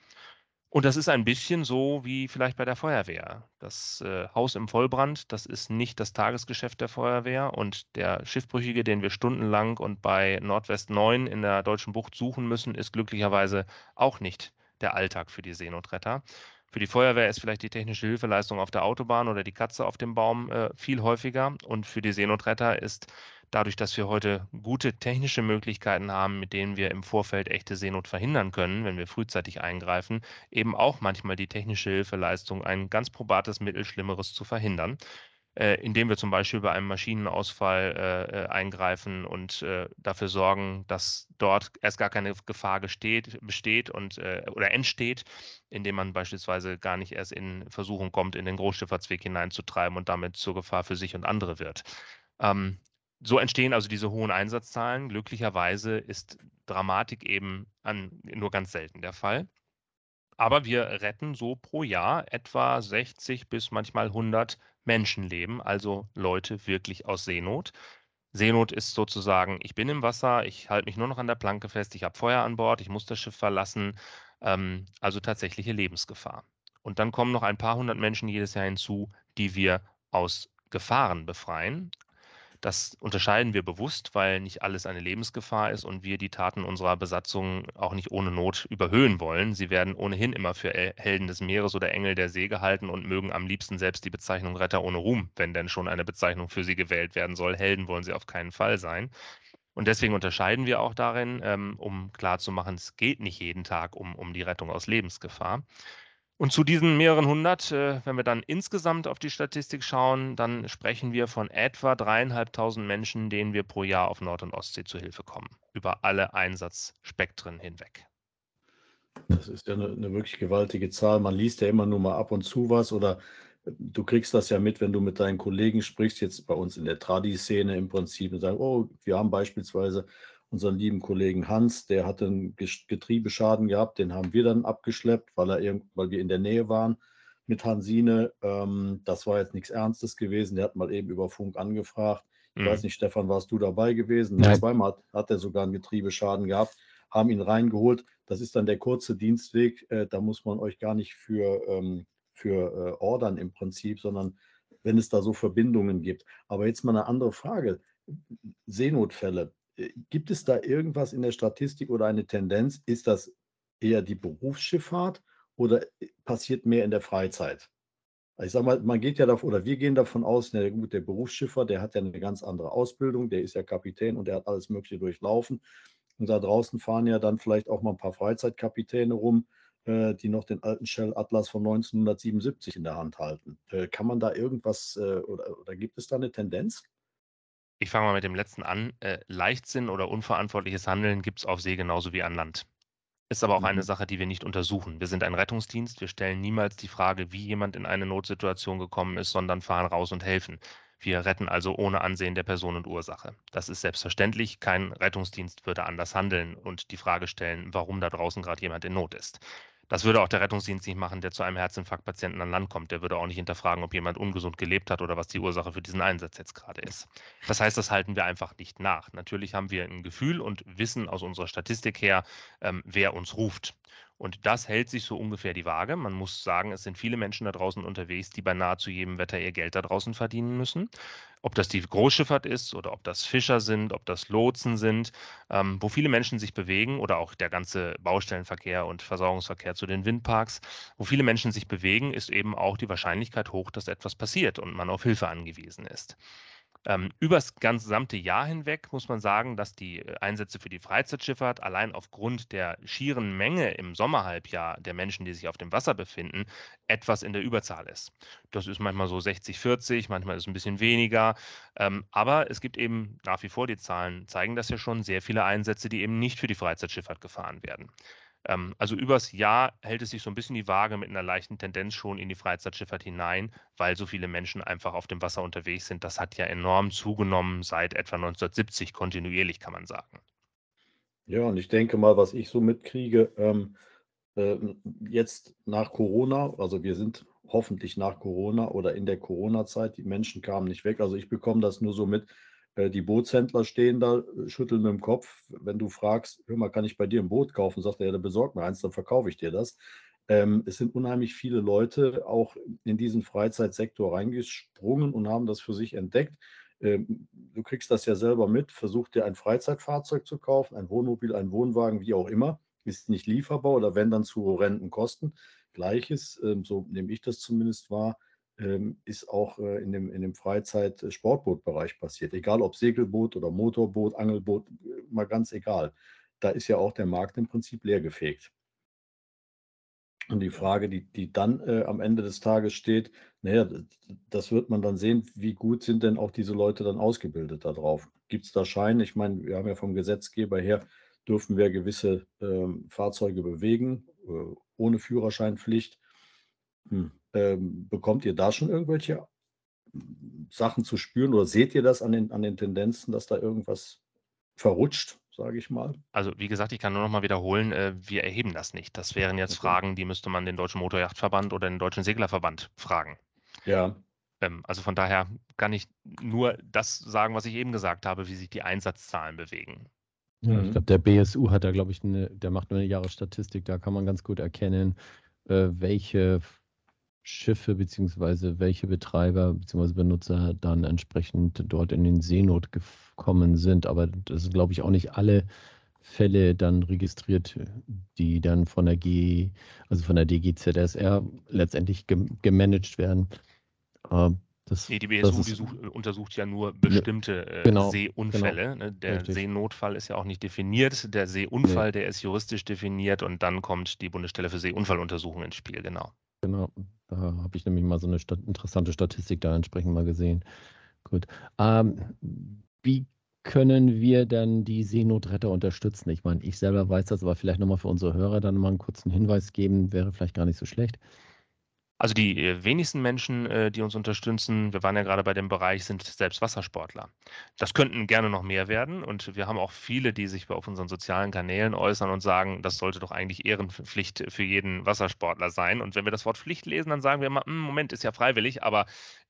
Und das ist ein bisschen so wie vielleicht bei der Feuerwehr. Das äh, Haus im Vollbrand, das ist nicht das Tagesgeschäft der Feuerwehr. Und der Schiffbrüchige, den wir stundenlang und bei Nordwest 9 in der Deutschen Bucht suchen müssen, ist glücklicherweise auch nicht der Alltag für die Seenotretter. Für die Feuerwehr ist vielleicht die technische Hilfeleistung auf der Autobahn oder die Katze auf dem Baum äh, viel häufiger. Und für die Seenotretter ist dadurch, dass wir heute gute technische Möglichkeiten haben, mit denen wir im Vorfeld echte Seenot verhindern können, wenn wir frühzeitig eingreifen, eben auch manchmal die technische Hilfeleistung ein ganz probates Mittel, Schlimmeres zu verhindern äh, indem wir zum Beispiel bei einem Maschinenausfall äh, äh, eingreifen und äh, dafür sorgen, dass dort erst gar keine Gefahr gesteht, besteht und, äh, oder entsteht, indem man beispielsweise gar nicht erst in Versuchung kommt, in den Großschifffahrtsweg hineinzutreiben und damit zur Gefahr für sich und andere wird. Ähm, so entstehen also diese hohen Einsatzzahlen. Glücklicherweise ist Dramatik eben an, nur ganz selten der Fall. Aber wir retten so pro Jahr etwa 60 bis manchmal 100 Menschenleben, also Leute wirklich aus Seenot. Seenot ist sozusagen, ich bin im Wasser, ich halte mich nur noch an der Planke fest, ich habe Feuer an Bord, ich muss das Schiff verlassen, ähm, also tatsächliche Lebensgefahr. Und dann kommen noch ein paar hundert Menschen jedes Jahr hinzu, die wir aus Gefahren befreien, das unterscheiden wir bewusst, weil nicht alles eine Lebensgefahr ist und wir die Taten unserer Besatzung auch nicht ohne Not überhöhen wollen. Sie werden ohnehin immer für Helden des Meeres oder Engel der See gehalten und mögen am liebsten selbst die Bezeichnung Retter ohne Ruhm, wenn denn schon eine Bezeichnung für sie gewählt werden soll. Helden wollen sie auf keinen Fall sein. Und deswegen unterscheiden wir auch darin, ähm, um klarzumachen, es geht nicht jeden Tag um, um die Rettung aus Lebensgefahr. Und zu diesen mehreren hundert, äh, wenn wir dann insgesamt auf die Statistik schauen, dann sprechen wir von etwa dreieinhalbtausend Menschen, denen wir pro Jahr auf Nord- und Ostsee zu Hilfe kommen, über alle Einsatzspektren hinweg. Das ist ja eine, eine, wirklich gewaltige Zahl. Man liest ja immer nur mal ab und zu was oder du kriegst das ja mit, wenn du mit deinen Kollegen sprichst, jetzt bei uns in der Tradi-Szene im Prinzip und sagen, oh, wir haben beispielsweise unseren lieben Kollegen Hans, der hatte einen Getriebeschaden gehabt, den haben wir dann abgeschleppt, weil, er weil wir in der Nähe waren mit Hansine. Ähm, das war jetzt nichts Ernstes gewesen. Der hat mal eben über Funk angefragt. Ich mhm. weiß nicht, Stefan, warst du dabei gewesen? Nein. Zweimal hat, hat er sogar einen Getriebeschaden gehabt, haben ihn reingeholt. Das ist dann der kurze Dienstweg. Äh, da muss man euch gar nicht für, ähm, für äh, ordern im Prinzip, sondern wenn es da so Verbindungen gibt. Aber jetzt mal eine andere Frage. Seenotfälle. Äh, gibt es da irgendwas in der Statistik oder eine Tendenz? Ist das eher die Berufsschifffahrt oder äh, passiert mehr in der Freizeit? Ich sage mal, man geht ja davon, oder wir gehen davon aus, na gut, der Berufsschiffer, der hat ja eine ganz andere Ausbildung, der ist ja Kapitän und der hat alles Mögliche durchlaufen. Und da draußen fahren ja dann vielleicht auch mal ein paar Freizeitkapitäne rum, äh, die noch den alten Shell Atlas von 1977 in der Hand halten. Äh, kann man da irgendwas äh, oder, oder gibt es da eine Tendenz? Ich fange mal mit dem letzten an. Äh, Leichtsinn oder unverantwortliches Handeln gibt es auf See genauso wie an Land. Ist aber auch mhm. eine Sache, die wir nicht untersuchen. Wir sind ein Rettungsdienst. Wir stellen niemals die Frage, wie jemand in eine Notsituation gekommen ist, sondern fahren raus und helfen. Wir retten also ohne Ansehen der Person und Ursache. Das ist selbstverständlich. Kein Rettungsdienst würde anders handeln und die Frage stellen, warum da draußen gerade jemand in Not ist. Das würde auch der Rettungsdienst nicht machen, der zu einem Herzinfarktpatienten an Land kommt. Der würde auch nicht hinterfragen, ob jemand ungesund gelebt hat oder was die Ursache für diesen Einsatz jetzt gerade ist. Das heißt, das halten wir einfach nicht nach. Natürlich haben wir ein Gefühl und wissen aus unserer Statistik her, ähm, wer uns ruft. Und das hält sich so ungefähr die Waage. Man muss sagen, es sind viele Menschen da draußen unterwegs, die bei nahezu jedem Wetter ihr Geld da draußen verdienen müssen. Ob das die Großschifffahrt ist oder ob das Fischer sind, ob das Lotsen sind, ähm, wo viele Menschen sich bewegen oder auch der ganze Baustellenverkehr und Versorgungsverkehr zu den Windparks, wo viele Menschen sich bewegen, ist eben auch die Wahrscheinlichkeit hoch, dass etwas passiert und man auf Hilfe angewiesen ist. Ähm, übers gesamte Jahr hinweg muss man sagen, dass die äh, Einsätze für die Freizeitschifffahrt allein aufgrund der schieren Menge im Sommerhalbjahr der Menschen, die sich auf dem Wasser befinden, etwas in der Überzahl ist. Das ist manchmal so 60, 40, manchmal ist es ein bisschen weniger. Ähm, aber es gibt eben nach wie vor, die Zahlen zeigen das ja schon, sehr viele Einsätze, die eben nicht für die Freizeitschifffahrt gefahren werden. Ähm, also übers Jahr hält es sich so ein bisschen die Waage mit einer leichten Tendenz schon in die Freizeitschifffahrt hinein, weil so viele Menschen einfach auf dem Wasser unterwegs sind. Das hat ja enorm zugenommen seit etwa 1970, kontinuierlich kann man sagen. Ja, und ich denke mal, was ich so mitkriege, ähm, äh, jetzt nach Corona, also wir sind hoffentlich nach Corona oder in der Corona-Zeit, die Menschen kamen nicht weg. Also ich bekomme das nur so mit, die Bootshändler stehen da, äh, schütteln mit dem Kopf. Wenn du fragst, hör mal, kann ich bei dir ein Boot kaufen? Sagt er, ja, dann besorg mir eins, dann verkaufe ich dir das. Ähm, es sind unheimlich viele Leute auch in diesen Freizeitsektor reingesprungen und haben das für sich entdeckt. Ähm, du kriegst das ja selber mit, versuch dir ein Freizeitfahrzeug zu kaufen, ein Wohnmobil, ein Wohnwagen, wie auch immer, ist nicht lieferbar oder wenn dann zu horrenden Kosten. Gleiches, ähm, so nehme ich das zumindest wahr, ist auch äh, in dem, in dem Freizeit-Sportbootbereich passiert. Egal ob Segelboot oder Motorboot, Angelboot, äh, mal ganz egal. Da ist ja auch der Markt im Prinzip leergefegt. Und die Frage, die, die dann äh, am Ende des Tages steht, naja, das wird man dann sehen, wie gut sind denn auch diese Leute dann ausgebildet darauf? Gibt es da Scheine? Ich meine, wir haben ja vom Gesetzgeber her, dürfen wir gewisse ähm, Fahrzeuge bewegen, äh, ohne Führerscheinpflicht. Hm. Ähm, bekommt ihr da schon irgendwelche Sachen zu spüren oder seht ihr das an den, an den Tendenzen, dass da irgendwas verrutscht, sage ich mal? Also wie gesagt, ich kann nur noch mal wiederholen, äh, wir erheben das nicht. Das wären jetzt okay. Fragen, die müsste man den Deutschen Motorjachtverband oder den Deutschen Seglerverband fragen. Ja. Ähm, also von daher kann ich nur das sagen, was ich eben gesagt habe, wie sich die Einsatzzahlen bewegen. Ja, mhm. ich glaube, der BSU hat da, glaube ich, eine, der macht nur eine Jahresstatistik, da kann man ganz gut erkennen, äh, welche Schiffe beziehungsweise welche Betreiber beziehungsweise Benutzer dann entsprechend dort in den Seenot gekommen sind. Aber das sind, glaube ich, auch nicht alle Fälle dann registriert, die dann von der G, also von der DGZSR letztendlich gemanagt werden. Ähm, das, nee, die BSU die such, untersucht ja nur bestimmte äh, genau, Seeunfälle. Genau, ne? Der richtig. Seenotfall ist ja auch nicht definiert. Der Seeunfall, nee. der ist juristisch definiert und dann kommt die Bundesstelle für Seeunfalluntersuchung ins Spiel, genau. Genau, da habe ich nämlich mal so eine Stat interessante Statistik da entsprechend mal gesehen. Gut. Ähm, wie können wir dann die Seenotretter unterstützen? Ich meine, ich selber weiß das, aber vielleicht nochmal für unsere Hörer dann mal einen kurzen Hinweis geben, wäre vielleicht gar nicht so schlecht. Also die äh, wenigsten Menschen, äh, die uns unterstützen, wir waren ja gerade bei dem Bereich, sind selbst Wassersportler. Das könnten gerne noch mehr werden und wir haben auch viele, die sich auf unseren sozialen Kanälen äußern und sagen, das sollte doch eigentlich Ehrenpflicht für jeden Wassersportler sein. Und wenn wir das Wort Pflicht lesen, dann sagen wir immer, hm, Moment, ist ja freiwillig, aber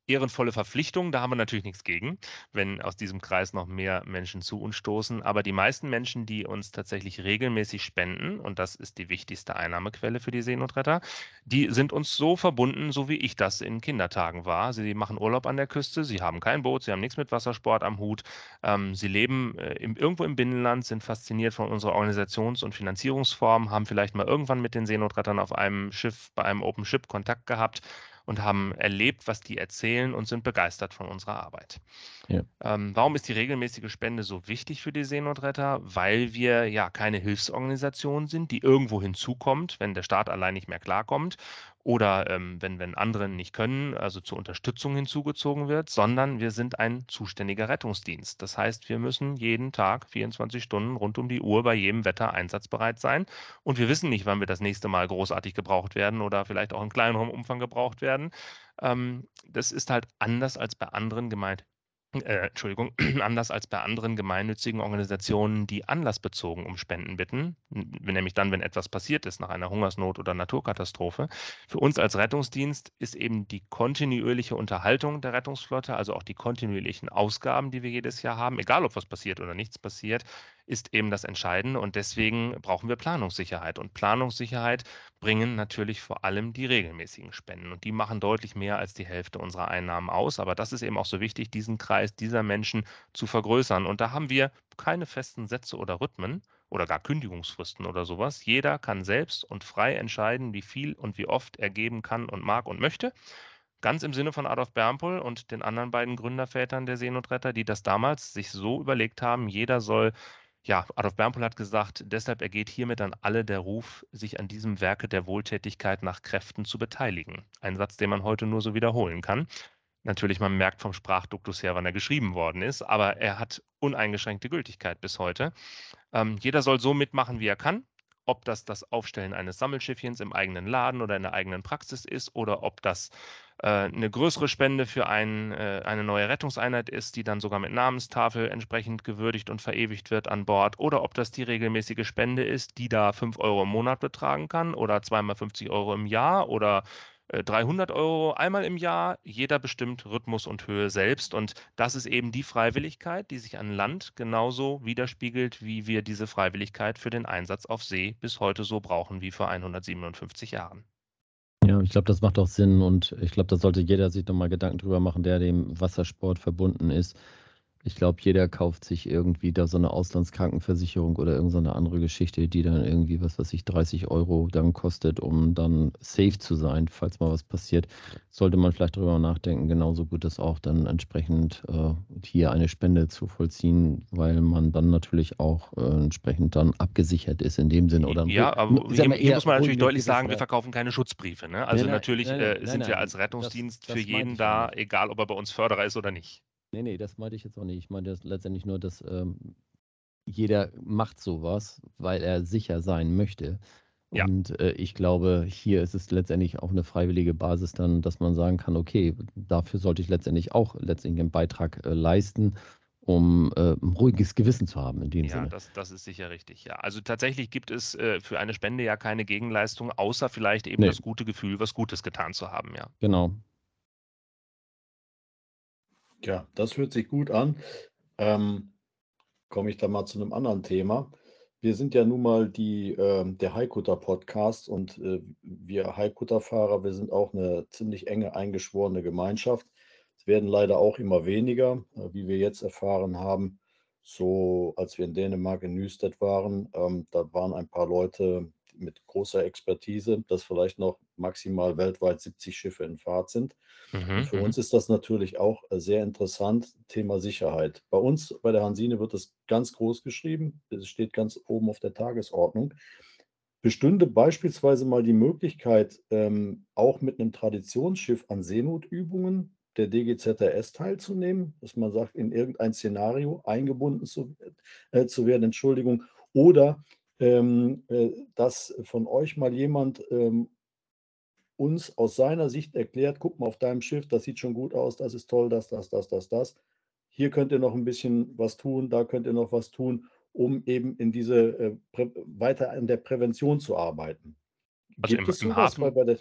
ehrenvolle Verpflichtung, da haben wir natürlich nichts gegen, wenn aus diesem Kreis noch mehr Menschen zu uns stoßen. Aber die meisten Menschen, die uns tatsächlich regelmäßig spenden, und das ist die wichtigste Einnahmequelle für die Seenotretter, die sind uns so verbunden, so wie ich das in Kindertagen war. Sie machen Urlaub an der Küste, sie haben kein Boot, sie haben nichts mit Wassersport am Hut, ähm, sie leben äh, im, irgendwo im Binnenland, sind fasziniert von unserer Organisations- und Finanzierungsform, haben vielleicht mal irgendwann mit den Seenotrettern auf einem Schiff, bei einem Open Ship Kontakt gehabt und haben erlebt, was die erzählen und sind begeistert von unserer Arbeit. Ja. Ähm, warum ist die regelmäßige Spende so wichtig für die Seenotretter? Weil wir ja keine Hilfsorganisation sind, die irgendwo hinzukommt, wenn der Staat allein nicht mehr klarkommt oder ähm, wenn, wenn andere nicht können, also zur Unterstützung hinzugezogen wird, sondern wir sind ein zuständiger Rettungsdienst. Das heißt, wir müssen jeden Tag 24 Stunden rund um die Uhr bei jedem Wetter einsatzbereit sein. Und wir wissen nicht, wann wir das nächste Mal großartig gebraucht werden oder vielleicht auch in kleinerem Umfang gebraucht werden. Ähm, das ist halt anders als bei anderen gemeint äh, Entschuldigung, (clears throat) anders als bei anderen gemeinnützigen Organisationen, die anlassbezogen um Spenden bitten, nämlich dann, wenn etwas passiert ist nach einer Hungersnot oder Naturkatastrophe. Für uns als Rettungsdienst ist eben die kontinuierliche Unterhaltung der Rettungsflotte, also auch die kontinuierlichen Ausgaben, die wir jedes Jahr haben, egal ob was passiert oder nichts passiert, ist eben das Entscheidende und deswegen brauchen wir Planungssicherheit. Und Planungssicherheit bringen natürlich vor allem die regelmäßigen Spenden und die machen deutlich mehr als die Hälfte unserer Einnahmen aus. Aber das ist eben auch so wichtig, diesen Kreis dieser Menschen zu vergrößern. Und da haben wir keine festen Sätze oder Rhythmen oder gar Kündigungsfristen oder sowas. Jeder kann selbst und frei entscheiden, wie viel und wie oft er geben kann und mag und möchte. Ganz im Sinne von Adolf Bermpol und den anderen beiden Gründervätern der Seenotretter, die das damals sich so überlegt haben, jeder soll ja, Adolf Bermpol hat gesagt, deshalb ergeht hiermit an alle der Ruf, sich an diesem Werke der Wohltätigkeit nach Kräften zu beteiligen. Ein Satz, den man heute nur so wiederholen kann. Natürlich, man merkt vom Sprachduktus her, wann er geschrieben worden ist, aber er hat uneingeschränkte Gültigkeit bis heute. Ähm, jeder soll so mitmachen, wie er kann ob das das Aufstellen eines Sammelschiffchens im eigenen Laden oder in der eigenen Praxis ist oder ob das äh, eine größere Spende für ein, äh, eine neue Rettungseinheit ist, die dann sogar mit Namenstafel entsprechend gewürdigt und verewigt wird an Bord oder ob das die regelmäßige Spende ist, die da 5 Euro im Monat betragen kann oder zweimal 50 Euro im Jahr oder 300 äh, Euro einmal im Jahr. Jeder bestimmt Rhythmus und Höhe selbst. Und das ist eben die Freiwilligkeit, die sich an Land genauso widerspiegelt, wie wir diese Freiwilligkeit für den Einsatz auf See bis heute so brauchen wie vor 157 Jahren. Ja, ich glaube, das macht auch Sinn und ich glaube, da sollte jeder sich nochmal Gedanken drüber machen, der dem Wassersport verbunden ist. Ich glaube, jeder kauft sich irgendwie da so eine Auslandskrankenversicherung oder irgendeine andere Geschichte, die dann irgendwie, was weiß ich, 30 Euro dann kostet, um dann safe zu sein, falls mal was passiert. Sollte man vielleicht darüber nachdenken, genauso gut das auch dann entsprechend äh, hier eine Spende zu vollziehen, weil man dann natürlich auch äh, entsprechend dann abgesichert ist in dem Sinne. Oder ja, aber hier, hier muss man natürlich deutlich sagen, wir verkaufen keine Schutzbriefe. Ne? Also nein, natürlich nein, nein, äh, sind wir als Rettungsdienst das, das für jeden da, egal ob er bei uns Förderer ist oder nicht. Nee, nee, das meinte ich jetzt auch nicht. Ich meinte letztendlich nur, dass ähm, jeder macht sowas, weil er sicher sein möchte. Ja. Und äh, ich glaube, hier ist es letztendlich auch eine freiwillige Basis dann, dass man sagen kann, okay, dafür sollte ich letztendlich auch letztendlich einen Beitrag äh, leisten, um äh, ein ruhiges Gewissen zu haben in dem ja, Sinne. Ja, das, das ist sicher richtig. Ja, also tatsächlich gibt es äh, für eine Spende ja keine Gegenleistung, außer vielleicht eben nee. das gute Gefühl, was Gutes getan zu haben. Ja. Genau, ja, das hört sich gut an. Ähm, komme ich da mal zu einem anderen Thema. Wir sind ja nun mal die, ähm, der Haikutter-Podcast und äh, wir Haikutter-Fahrer, wir sind auch eine ziemlich enge eingeschworene Gemeinschaft. Es werden leider auch immer weniger, äh, wie wir jetzt erfahren haben. So, als wir in Dänemark in Nüstedt waren, ähm, da waren ein paar Leute mit großer Expertise, dass vielleicht noch maximal weltweit 70 Schiffe in Fahrt sind. Mhm, für mhm. uns ist das natürlich auch äh, sehr interessant, Thema Sicherheit. Bei uns bei der Hansine wird es ganz groß geschrieben, es steht ganz oben auf der Tagesordnung. Bestünde beispielsweise mal die Möglichkeit, ähm, auch mit einem Traditionsschiff an Seenotübungen der DGZRS teilzunehmen, dass man sagt, in irgendein Szenario eingebunden zu, äh, zu werden, Entschuldigung, oder ähm, äh, dass von euch mal jemand ähm, uns aus seiner Sicht erklärt, guck mal auf deinem Schiff, das sieht schon gut aus, das ist toll, das, das, das, das, das. Hier könnt ihr noch ein bisschen was tun, da könnt ihr noch was tun, um eben in diese äh, weiter an der Prävention zu arbeiten. Also Gibt im, es im sowas bei, bei der,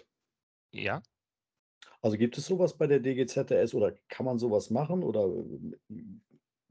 ja. also gibt es sowas bei der DGZS oder kann man sowas machen oder äh,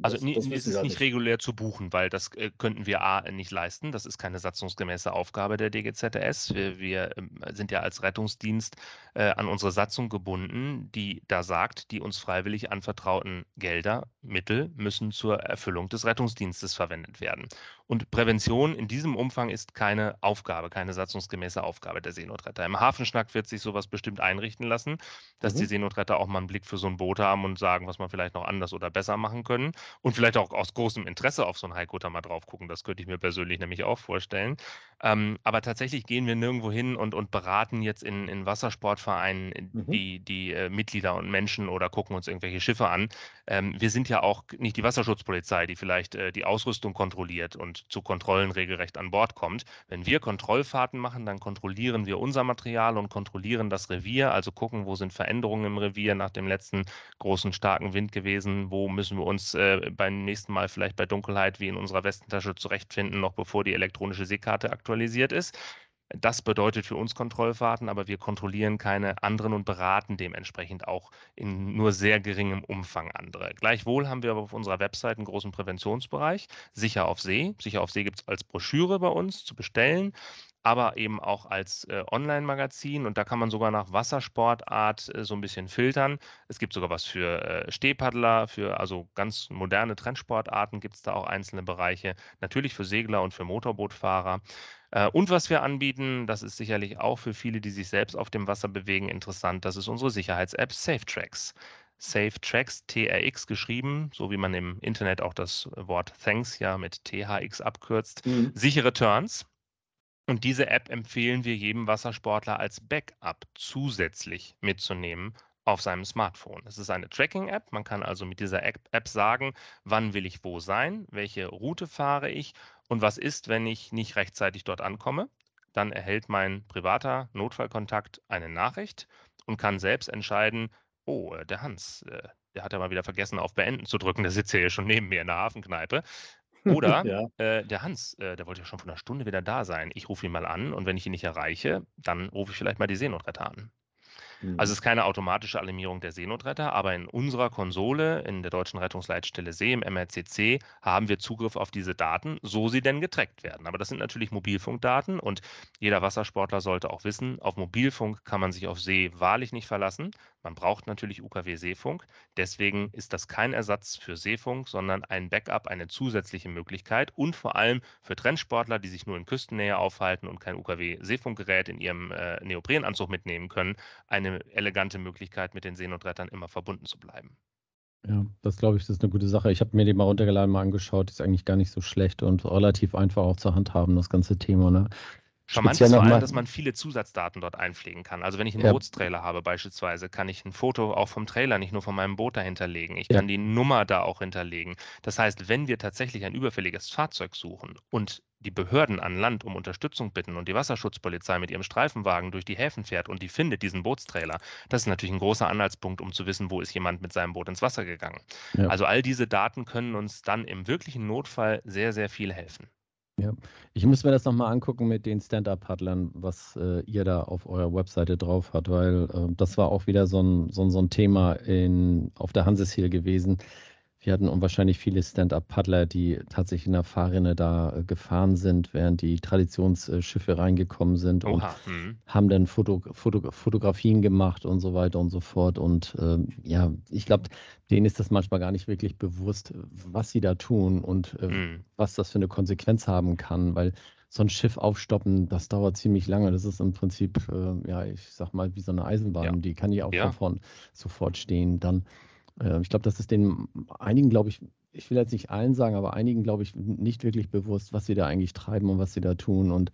Also das, das ist nicht nicht. regulär zu buchen, weil das äh, könnten wir A nicht leisten. Das ist keine satzungsgemäße Aufgabe der DGZS. Wir, wir ähm, sind ja als Rettungsdienst äh, an unsere Satzung gebunden, die da sagt, die uns freiwillig anvertrauten Gelder, Mittel müssen zur Erfüllung des Rettungsdienstes verwendet werden. Und Prävention in diesem Umfang ist keine Aufgabe, keine satzungsgemäße Aufgabe der Seenotretter. Im Hafenschnack wird sich sowas bestimmt einrichten lassen, dass die Mhm. Seenotretter auch mal einen Blick für so ein Boot haben und sagen, was man vielleicht noch anders oder besser machen können und vielleicht auch aus großem Interesse auf so einen Highcutter mal drauf gucken. Das könnte ich mir persönlich nämlich auch vorstellen. Ähm, aber tatsächlich gehen wir nirgendwo hin und, und beraten jetzt in, in Wassersportvereinen äh, Mhm. die, die äh, Mitglieder und Menschen oder gucken uns irgendwelche Schiffe an. Ähm, wir sind ja auch nicht die Wasserschutzpolizei, die vielleicht äh, die Ausrüstung kontrolliert und zu Kontrollen regelrecht an Bord kommt. Wenn wir Kontrollfahrten machen, dann kontrollieren wir unser Material und kontrollieren das Revier, also gucken, wo sind Veränderungen im Revier nach dem letzten großen, starken Wind gewesen, wo müssen wir uns äh, beim nächsten Mal vielleicht bei Dunkelheit wie in unserer Westentasche zurechtfinden, noch bevor die elektronische Seekarte aktualisiert ist. Das bedeutet für uns Kontrollfahrten, aber wir kontrollieren keine anderen und beraten dementsprechend auch in nur sehr geringem Umfang andere. Gleichwohl haben wir aber auf unserer Website einen großen Präventionsbereich, Sicher auf See. Sicher auf See gibt es als Broschüre bei uns zu bestellen, aber eben auch als äh, Online-Magazin und da kann man sogar nach Wassersportart äh, so ein bisschen filtern. Es gibt sogar was für äh, Stehpaddler, für also ganz moderne Trendsportarten gibt es da auch einzelne Bereiche, natürlich für Segler und für Motorbootfahrer. Äh, Und was wir anbieten, das ist sicherlich auch für viele, die sich selbst auf dem Wasser bewegen, interessant. Das ist unsere Sicherheits-App SafeTracks. SafeTracks, TRX geschrieben, so wie man im Internet auch das Wort Thanks ja mit THX abkürzt. Mhm. Sichere Turns. Und diese App empfehlen wir jedem Wassersportler als Backup zusätzlich mitzunehmen auf seinem Smartphone. Es ist eine Tracking-App. Man kann also mit dieser App sagen, wann will ich wo sein, welche Route fahre ich und was ist, wenn ich nicht rechtzeitig dort ankomme. Dann erhält mein privater Notfallkontakt eine Nachricht und kann selbst entscheiden, oh, äh, der Hans, äh, der hat ja mal wieder vergessen, auf Beenden zu drücken. Der sitzt ja hier schon neben mir in der Hafenkneipe. (laughs) Oder Ja. äh, der Hans, äh, der wollte ja schon vor einer Stunde wieder da sein. Ich rufe ihn mal an und wenn ich ihn nicht erreiche, dann rufe ich vielleicht mal die Seenotretter an. Also Mhm. es ist keine automatische Alarmierung der Seenotretter, aber in unserer Konsole, in der deutschen Rettungsleitstelle See, im MRCC, haben wir Zugriff auf diese Daten, so sie denn getrackt werden. Aber das sind natürlich Mobilfunkdaten und jeder Wassersportler sollte auch wissen, auf Mobilfunk kann man sich auf See wahrlich nicht verlassen. Man braucht natürlich UKW-Seefunk. Deswegen ist das kein Ersatz für Seefunk, sondern ein Backup, eine zusätzliche Möglichkeit und vor allem für Trendsportler, die sich nur in Küstennähe aufhalten und kein UKW-Seefunkgerät in ihrem äh, Neoprenanzug mitnehmen können, eine elegante Möglichkeit, mit den Seenotrettern immer verbunden zu bleiben. Ja, das glaube ich, das ist eine gute Sache. Ich habe mir die mal runtergeladen, mal angeschaut. Ist eigentlich gar nicht so schlecht und relativ einfach auch zu handhaben, das ganze Thema. Ne? Charmant ist vor allem, dass man viele Zusatzdaten dort einpflegen kann. Also wenn ich einen Ja. Bootstrailer habe beispielsweise, kann ich ein Foto auch vom Trailer, nicht nur von meinem Boot da hinterlegen. Ich Ja. kann die Nummer da auch hinterlegen. Das heißt, wenn wir tatsächlich ein überfälliges Fahrzeug suchen und die Behörden an Land um Unterstützung bitten und die Wasserschutzpolizei mit ihrem Streifenwagen durch die Häfen fährt und die findet diesen Bootstrailer, das ist natürlich ein großer Anhaltspunkt, um zu wissen, wo ist jemand mit seinem Boot ins Wasser gegangen. Ja. Also all diese Daten können uns dann im wirklichen Notfall sehr, sehr viel helfen. Ich muss mir das nochmal angucken mit den Stand-Up-Paddlern, was äh, ihr da auf eurer Webseite drauf habt, weil äh, das war auch wieder so ein, so, ein- so ein Thema in, auf der Hanseshiel gewesen. Wir hatten unwahrscheinlich viele Stand-Up-Paddler, die tatsächlich in der Fahrrinne da äh, gefahren sind, während die Traditionsschiffe reingekommen sind und Oha. Mhm. haben dann Foto, Foto, Fotografien gemacht und so weiter und so fort. Und ähm, ja, ich glaube, denen ist das manchmal gar nicht wirklich bewusst, was sie da tun und äh, Mhm. was das für eine Konsequenz haben kann, weil so ein Schiff aufstoppen, das dauert ziemlich lange. Das ist im Prinzip, äh, ja, ich sag mal, wie so eine Eisenbahn. Ja. Die kann ja auch Ja. von vorn sofort stehen. Dann, äh, ich glaube, das ist den einigen, glaube ich, ich will jetzt nicht allen sagen, aber einigen, glaube ich, nicht wirklich bewusst, was sie da eigentlich treiben und was sie da tun. Und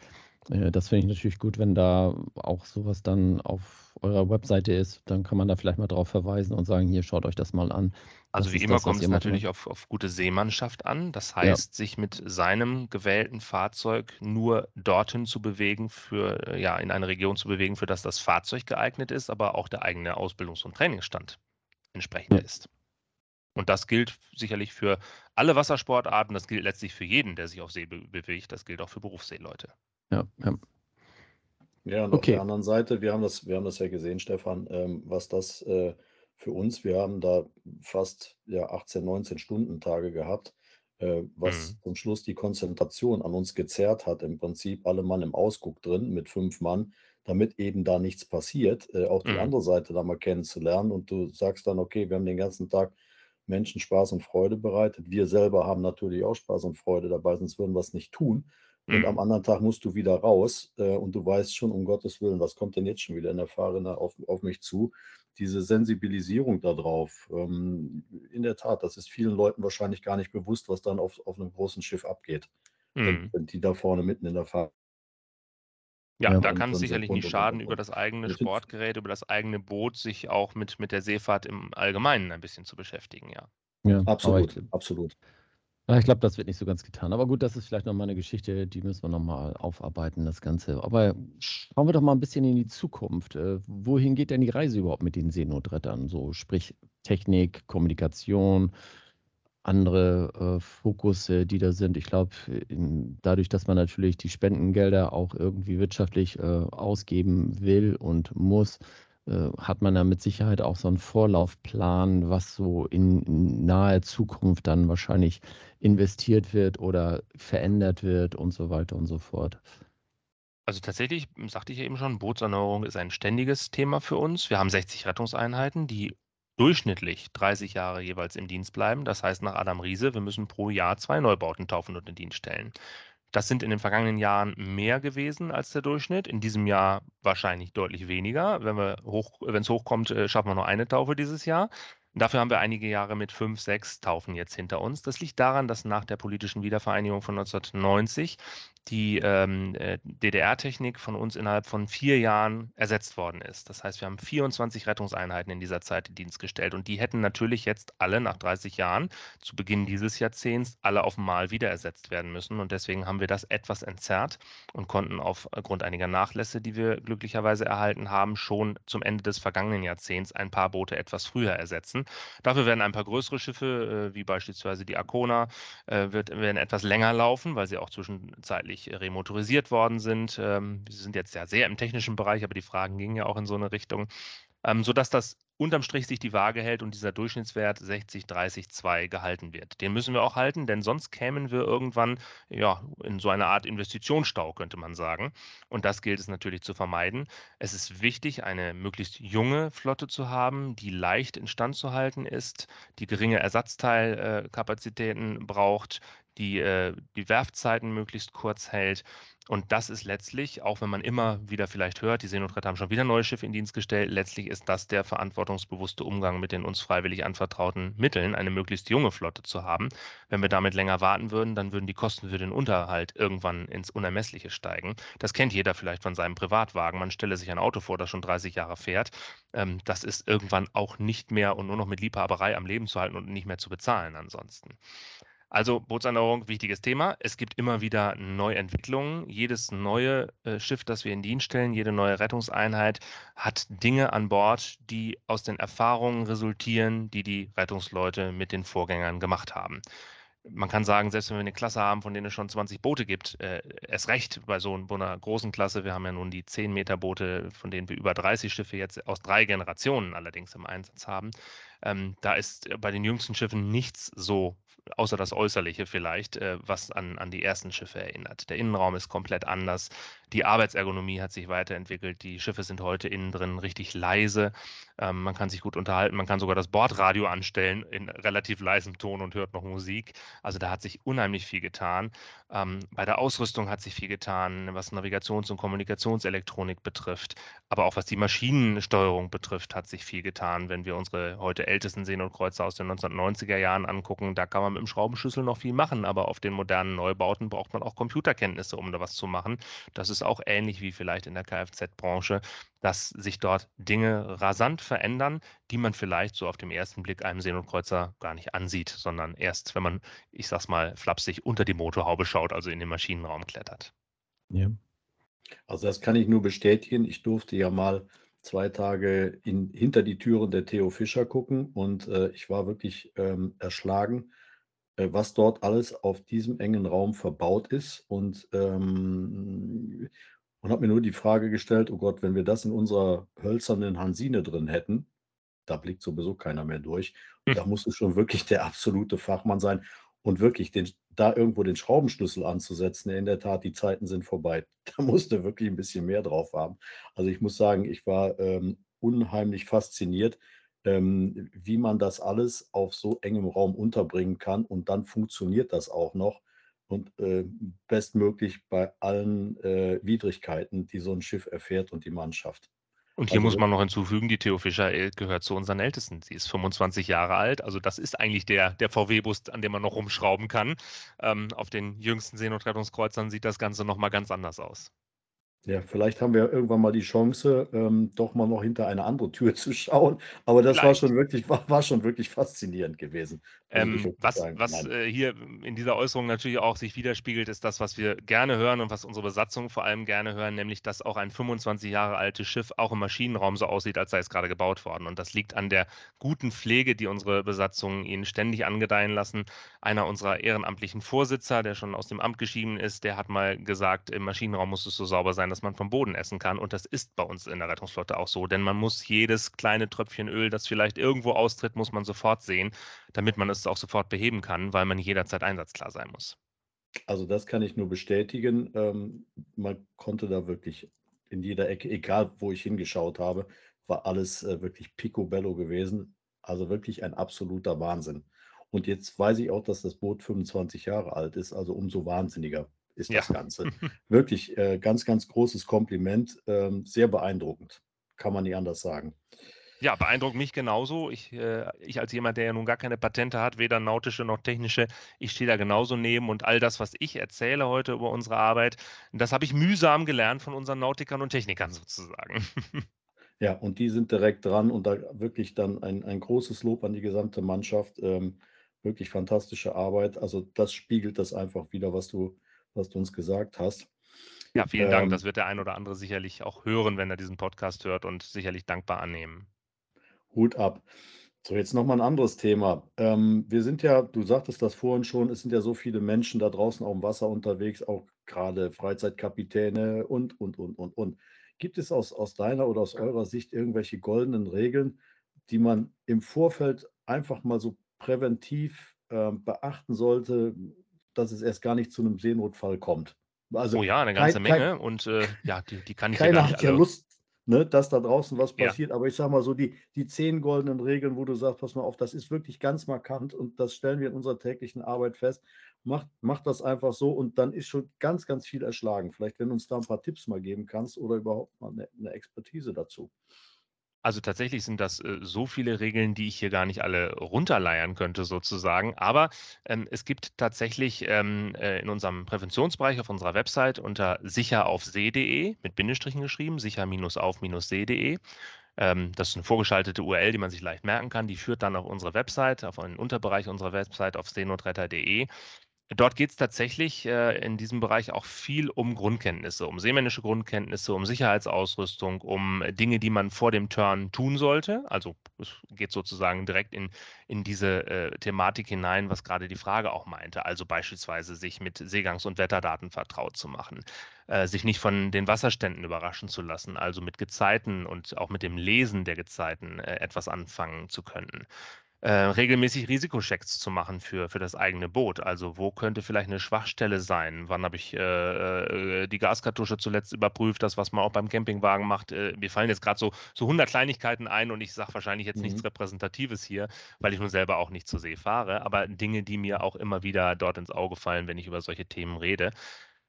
Äh, das finde ich natürlich gut, wenn da auch sowas dann auf eurer Webseite ist. Dann kann man da vielleicht mal drauf verweisen und sagen, hier schaut euch das mal an. Also Das wie immer das, kommt es macht. natürlich auf, auf gute Seemannschaft an. Das Ja. heißt, sich mit seinem gewählten Fahrzeug nur dorthin zu bewegen, für, äh, ja, in eine Region zu bewegen, für das das Fahrzeug geeignet ist, aber auch der eigene Ausbildungs- und Trainingsstand entsprechend Ja. ist. Und das gilt sicherlich für alle Wassersportarten, das gilt letztlich für jeden, der sich auf See be bewegt, das gilt auch für Berufsseeleute. Ja, ja. Ja, und auf Okay. der anderen Seite, wir haben das, wir haben das ja gesehen, Stefan, ähm, was das äh, für uns, wir haben da fast ja, 18, 19 Stunden Tage gehabt, äh, was Mhm. zum Schluss die Konzentration an uns gezerrt hat. Im Prinzip alle Mann im Ausguck drin mit fünf Mann, damit eben da nichts passiert, äh, auch die Mhm. andere Seite da mal kennenzulernen. Und du sagst dann, okay, wir haben den ganzen Tag Menschen Spaß und Freude bereitet. Wir selber haben natürlich auch Spaß und Freude dabei, sonst würden wir es nicht tun. Und am Mhm. anderen Tag musst du wieder raus äh, und du weißt schon, um Gottes Willen, was kommt denn jetzt schon wieder in der Fahrrinne auf, auf mich zu? Diese Sensibilisierung darauf, ähm, in der Tat, das ist vielen Leuten wahrscheinlich gar nicht bewusst, was dann auf, auf einem großen Schiff abgeht, wenn, Mhm. wenn die da vorne mitten in der Fahrt Ja, Ja. da kann es sicherlich nicht schaden, über das eigene Sportgerät, über das eigene Boot sich auch mit, mit der Seefahrt im Allgemeinen ein bisschen zu beschäftigen, ja. Ja, aber ich, absolut, absolut. ja, ich glaube, das wird nicht so ganz getan. Aber gut, das ist vielleicht nochmal eine Geschichte, die müssen wir nochmal aufarbeiten, das Ganze. Aber schauen wir doch mal ein bisschen in die Zukunft. Äh, Wohin geht denn die Reise überhaupt mit den Seenotrettern? So, sprich Technik, Kommunikation, andere äh, Fokusse, die da sind. Ich glaube, dadurch, dass man natürlich die Spendengelder auch irgendwie wirtschaftlich äh, ausgeben will und muss, äh, hat man da mit Sicherheit auch so einen Vorlaufplan, was so in, in naher Zukunft dann wahrscheinlich investiert wird oder verändert wird und so weiter und so fort. Also tatsächlich, sagte ich eben schon, Bootserneuerung ist ein ständiges Thema für uns. Wir haben 60 Rettungseinheiten, die durchschnittlich 30 Jahre jeweils im Dienst bleiben. Das heißt nach Adam Riese, wir müssen pro Jahr zwei Neubauten taufen und in Dienst stellen. Das sind in den vergangenen Jahren mehr gewesen als der Durchschnitt. In diesem Jahr wahrscheinlich deutlich weniger. Wenn wir hoch, es hochkommt, äh, schaffen wir nur eine Taufe dieses Jahr. Dafür haben wir einige Jahre mit fünf, sechs Taufen jetzt hinter uns. Das liegt daran, dass nach der politischen Wiedervereinigung von 1990 die ähm, äh, DDR-Technik von uns innerhalb von vier Jahren ersetzt worden ist. Das heißt, wir haben 24 Rettungseinheiten in dieser Zeit in Dienst gestellt und die hätten natürlich jetzt alle nach 30 Jahren zu Beginn dieses Jahrzehnts alle auf einmal wieder ersetzt werden müssen und deswegen haben wir das etwas entzerrt und konnten aufgrund einiger Nachlässe, die wir glücklicherweise erhalten haben, schon zum Ende des vergangenen Jahrzehnts ein paar Boote etwas früher ersetzen. Dafür werden ein paar größere Schiffe, äh, wie beispielsweise die Arcona, äh, werden etwas länger laufen, weil sie auch zwischenzeitlich remotorisiert worden sind. Ähm, sie sind jetzt ja sehr im technischen Bereich, aber die Fragen gingen ja auch in so eine Richtung, ähm, sodass das unterm Strich sich die Waage hält und dieser Durchschnittswert 60, 30, 2 gehalten wird. Den müssen wir auch halten, denn sonst kämen wir irgendwann ja, in so eine Art Investitionsstau, könnte man sagen. Und das gilt es natürlich zu vermeiden. Es ist wichtig, eine möglichst junge Flotte zu haben, die leicht instand zu halten ist, die geringe Ersatzteilkapazitäten braucht, die äh, die Werfzeiten möglichst kurz hält. Und das ist letztlich, auch wenn man immer wieder vielleicht hört, die Seenotretter haben schon wieder neue Schiffe in Dienst gestellt, letztlich ist das der verantwortungsbewusste Umgang mit den uns freiwillig anvertrauten Mitteln, eine möglichst junge Flotte zu haben. Wenn wir damit länger warten würden, dann würden die Kosten für den Unterhalt irgendwann ins Unermessliche steigen. Das kennt jeder vielleicht von seinem Privatwagen. Man stelle sich ein Auto vor, das schon 30 Jahre fährt. Ähm, das ist irgendwann auch nicht mehr und nur noch mit Liebhaberei am Leben zu halten und nicht mehr zu bezahlen ansonsten. Also Bootserneuerung, wichtiges Thema. Es gibt immer wieder Neuentwicklungen. Jedes neue äh, Schiff, das wir in Dienst stellen, jede neue Rettungseinheit hat Dinge an Bord, die aus den Erfahrungen resultieren, die die Rettungsleute mit den Vorgängern gemacht haben. Man kann sagen, selbst wenn wir eine Klasse haben, von denen es schon 20 Boote gibt, äh, erst recht bei so einer großen Klasse. Wir haben ja nun die 10 Meter Boote, von denen wir über 30 Schiffe jetzt aus drei Generationen allerdings im Einsatz haben. Ähm, da ist bei den jüngsten Schiffen nichts so außer das Äußerliche vielleicht, äh, was an, an die ersten Schiffe erinnert. Der Innenraum ist komplett anders. Die Arbeitsergonomie hat sich weiterentwickelt. Die Schiffe sind heute innen drin richtig leise. Ähm, man kann sich gut unterhalten. Man kann sogar das Bordradio anstellen in relativ leisem Ton und hört noch Musik. Also da hat sich unheimlich viel getan. Ähm, bei der Ausrüstung hat sich viel getan, was Navigations- und Kommunikationselektronik betrifft. Aber auch was die Maschinensteuerung betrifft, hat sich viel getan. Wenn wir unsere heute ältesten Seenotkreuzer aus den 1990er Jahren angucken, da kann man mit dem Schraubenschlüssel noch viel machen. Aber auf den modernen Neubauten braucht man auch Computerkenntnisse, um da was zu machen. Das ist auch ähnlich wie vielleicht in der Kfz-Branche, dass sich dort Dinge rasant verändern, die man vielleicht so auf dem ersten Blick einem Seenotkreuzer gar nicht ansieht, sondern erst, wenn man, ich sag's mal, flapsig unter die Motorhaube schaut, also in den Maschinenraum klettert. Ja. Also das kann ich nur bestätigen. Ich durfte ja mal zwei Tage in, hinter die Türen der Theo Fischer gucken und äh, ich war wirklich ähm, erschlagen, äh, was dort alles auf diesem engen Raum verbaut ist und, ähm, und habe mir nur die Frage gestellt, oh Gott, wenn wir das in unserer hölzernen Hansine drin hätten, da blickt sowieso keiner mehr durch. Hm. Da musst du schon wirklich der absolute Fachmann sein und wirklich den, da irgendwo den Schraubenschlüssel anzusetzen. In der Tat, die Zeiten sind vorbei. (laughs) Da musste wirklich ein bisschen mehr drauf haben. Also ich muss sagen, ich war ähm, unheimlich fasziniert, ähm, wie man das alles auf so engem Raum unterbringen kann und dann funktioniert das auch noch und äh, bestmöglich bei allen äh, Widrigkeiten, die so ein Schiff erfährt und die Mannschaft. Und hier Also muss man noch hinzufügen, die Theo Fischer gehört zu unseren Ältesten. Sie ist 25 Jahre alt, also das ist eigentlich der, der VW-Bus, an dem man noch rumschrauben kann. Ähm, auf den jüngsten Seenotrettungskreuzern sieht das Ganze nochmal ganz anders aus. Ja, vielleicht haben wir irgendwann mal die Chance, ähm, doch mal noch hinter eine andere Tür (laughs) zu schauen. Aber das war Vielleicht. schon wirklich, war, war schon wirklich faszinierend gewesen. Ähm, was was äh, hier in dieser Äußerung natürlich auch sich widerspiegelt, ist das, was wir gerne hören und was unsere Besatzung vor allem gerne hören, nämlich, dass auch ein 25 Jahre altes Schiff auch im Maschinenraum so aussieht, als sei es gerade gebaut worden. Und das liegt an der guten Pflege, die unsere Besatzungen ihnen ständig angedeihen lassen. Einer unserer ehrenamtlichen Vorsitzer, der schon aus dem Amt geschieden ist, der hat mal gesagt, im Maschinenraum muss es so sauber sein, dass man vom Boden essen kann. Und das ist bei uns in der Rettungsflotte auch so, denn man muss jedes kleine Tröpfchen Öl, das vielleicht irgendwo austritt, muss man sofort sehen, damit man es auch sofort beheben kann, weil man jederzeit einsatzklar sein muss. Also das kann ich nur bestätigen. Ähm, man konnte da wirklich in jeder Ecke, egal wo ich hingeschaut habe, war alles äh, wirklich picobello gewesen. Also wirklich ein absoluter Wahnsinn. Und jetzt weiß ich auch, dass das Boot 25 Jahre alt ist, also umso wahnsinniger ist Ja. das Ganze. (laughs) Wirklich äh, ganz, ganz großes Kompliment. Ähm, sehr beeindruckend. Kann man nicht anders sagen. Ja, beeindruckt mich genauso. Ich, äh, ich als jemand, der ja nun gar keine Patente hat, weder nautische noch technische, ich stehe da genauso neben und all das, was ich erzähle heute über unsere Arbeit, das habe ich mühsam gelernt von unseren Nautikern und Technikern sozusagen. (laughs) Ja, und die sind direkt dran und da wirklich dann ein, ein großes Lob an die gesamte Mannschaft. Ähm, wirklich fantastische Arbeit. Also das spiegelt das einfach wieder, was du, was du uns gesagt hast. Ja, vielen Dank. Ähm, Das wird der ein oder andere sicherlich auch hören, wenn er diesen Podcast hört und sicherlich dankbar annehmen. Hut ab. So, jetzt nochmal ein anderes Thema. Ähm, wir sind ja, du sagtest das vorhin schon, es sind ja so viele Menschen da draußen auf dem Wasser unterwegs, auch gerade Freizeitkapitäne und, und, und, und, und. Gibt es aus, aus deiner oder aus eurer Sicht irgendwelche goldenen Regeln, die man im Vorfeld einfach mal so präventiv ähm, beachten sollte, dass es erst gar nicht zu einem Seenotfall kommt? Also Oh ja, eine kein- ganze kein- Menge und äh, ja, die, die kann ich ja keiner gar nicht hat ja alle. Lust, ne, dass da draußen was Ja. passiert. Aber ich sage mal so, die, die zehn goldenen Regeln, wo du sagst, pass mal auf, das ist wirklich ganz markant und das stellen wir in unserer täglichen Arbeit fest. Macht, macht das einfach so und dann ist schon ganz, ganz viel erschlagen. Vielleicht, wenn du uns da ein paar Tipps mal geben kannst oder überhaupt mal eine, eine Expertise dazu. Also tatsächlich sind das äh, so viele Regeln, die ich hier gar nicht alle runterleiern könnte sozusagen. Aber ähm, es gibt tatsächlich ähm, äh, in unserem Präventionsbereich auf unserer Website unter sicheraufsee.de mit Bindestrichen geschrieben, sicher-auf-see.de. Ähm, das ist eine vorgeschaltete URL, die man sich leicht merken kann. Die führt dann auf unsere Website, auf einen Unterbereich unserer Website auf seenotretter.de. Dort geht es tatsächlich äh, in diesem Bereich auch viel um Grundkenntnisse, um seemännische Grundkenntnisse, um Sicherheitsausrüstung, um äh, Dinge, die man vor dem Turn tun sollte. Also es geht sozusagen direkt in, in diese äh, Thematik hinein, was gerade die Frage auch meinte. Also beispielsweise sich mit Seegangs- und Wetterdaten vertraut zu machen, äh, sich nicht von den Wasserständen überraschen zu lassen, also mit Gezeiten und auch mit dem Lesen der Gezeiten äh, etwas anfangen zu können äh, regelmäßig Risikochecks zu machen für, für das eigene Boot. Also wo könnte vielleicht eine Schwachstelle sein? Wann habe ich äh, äh, die Gaskartusche zuletzt überprüft? Das, was man auch beim Campingwagen macht. Äh, mir fallen jetzt gerade so, so 100 Kleinigkeiten ein und ich sage wahrscheinlich jetzt Mhm. nichts Repräsentatives hier, weil ich nun selber auch nicht zur See fahre, aber Dinge, die mir auch immer wieder dort ins Auge fallen, wenn ich über solche Themen rede.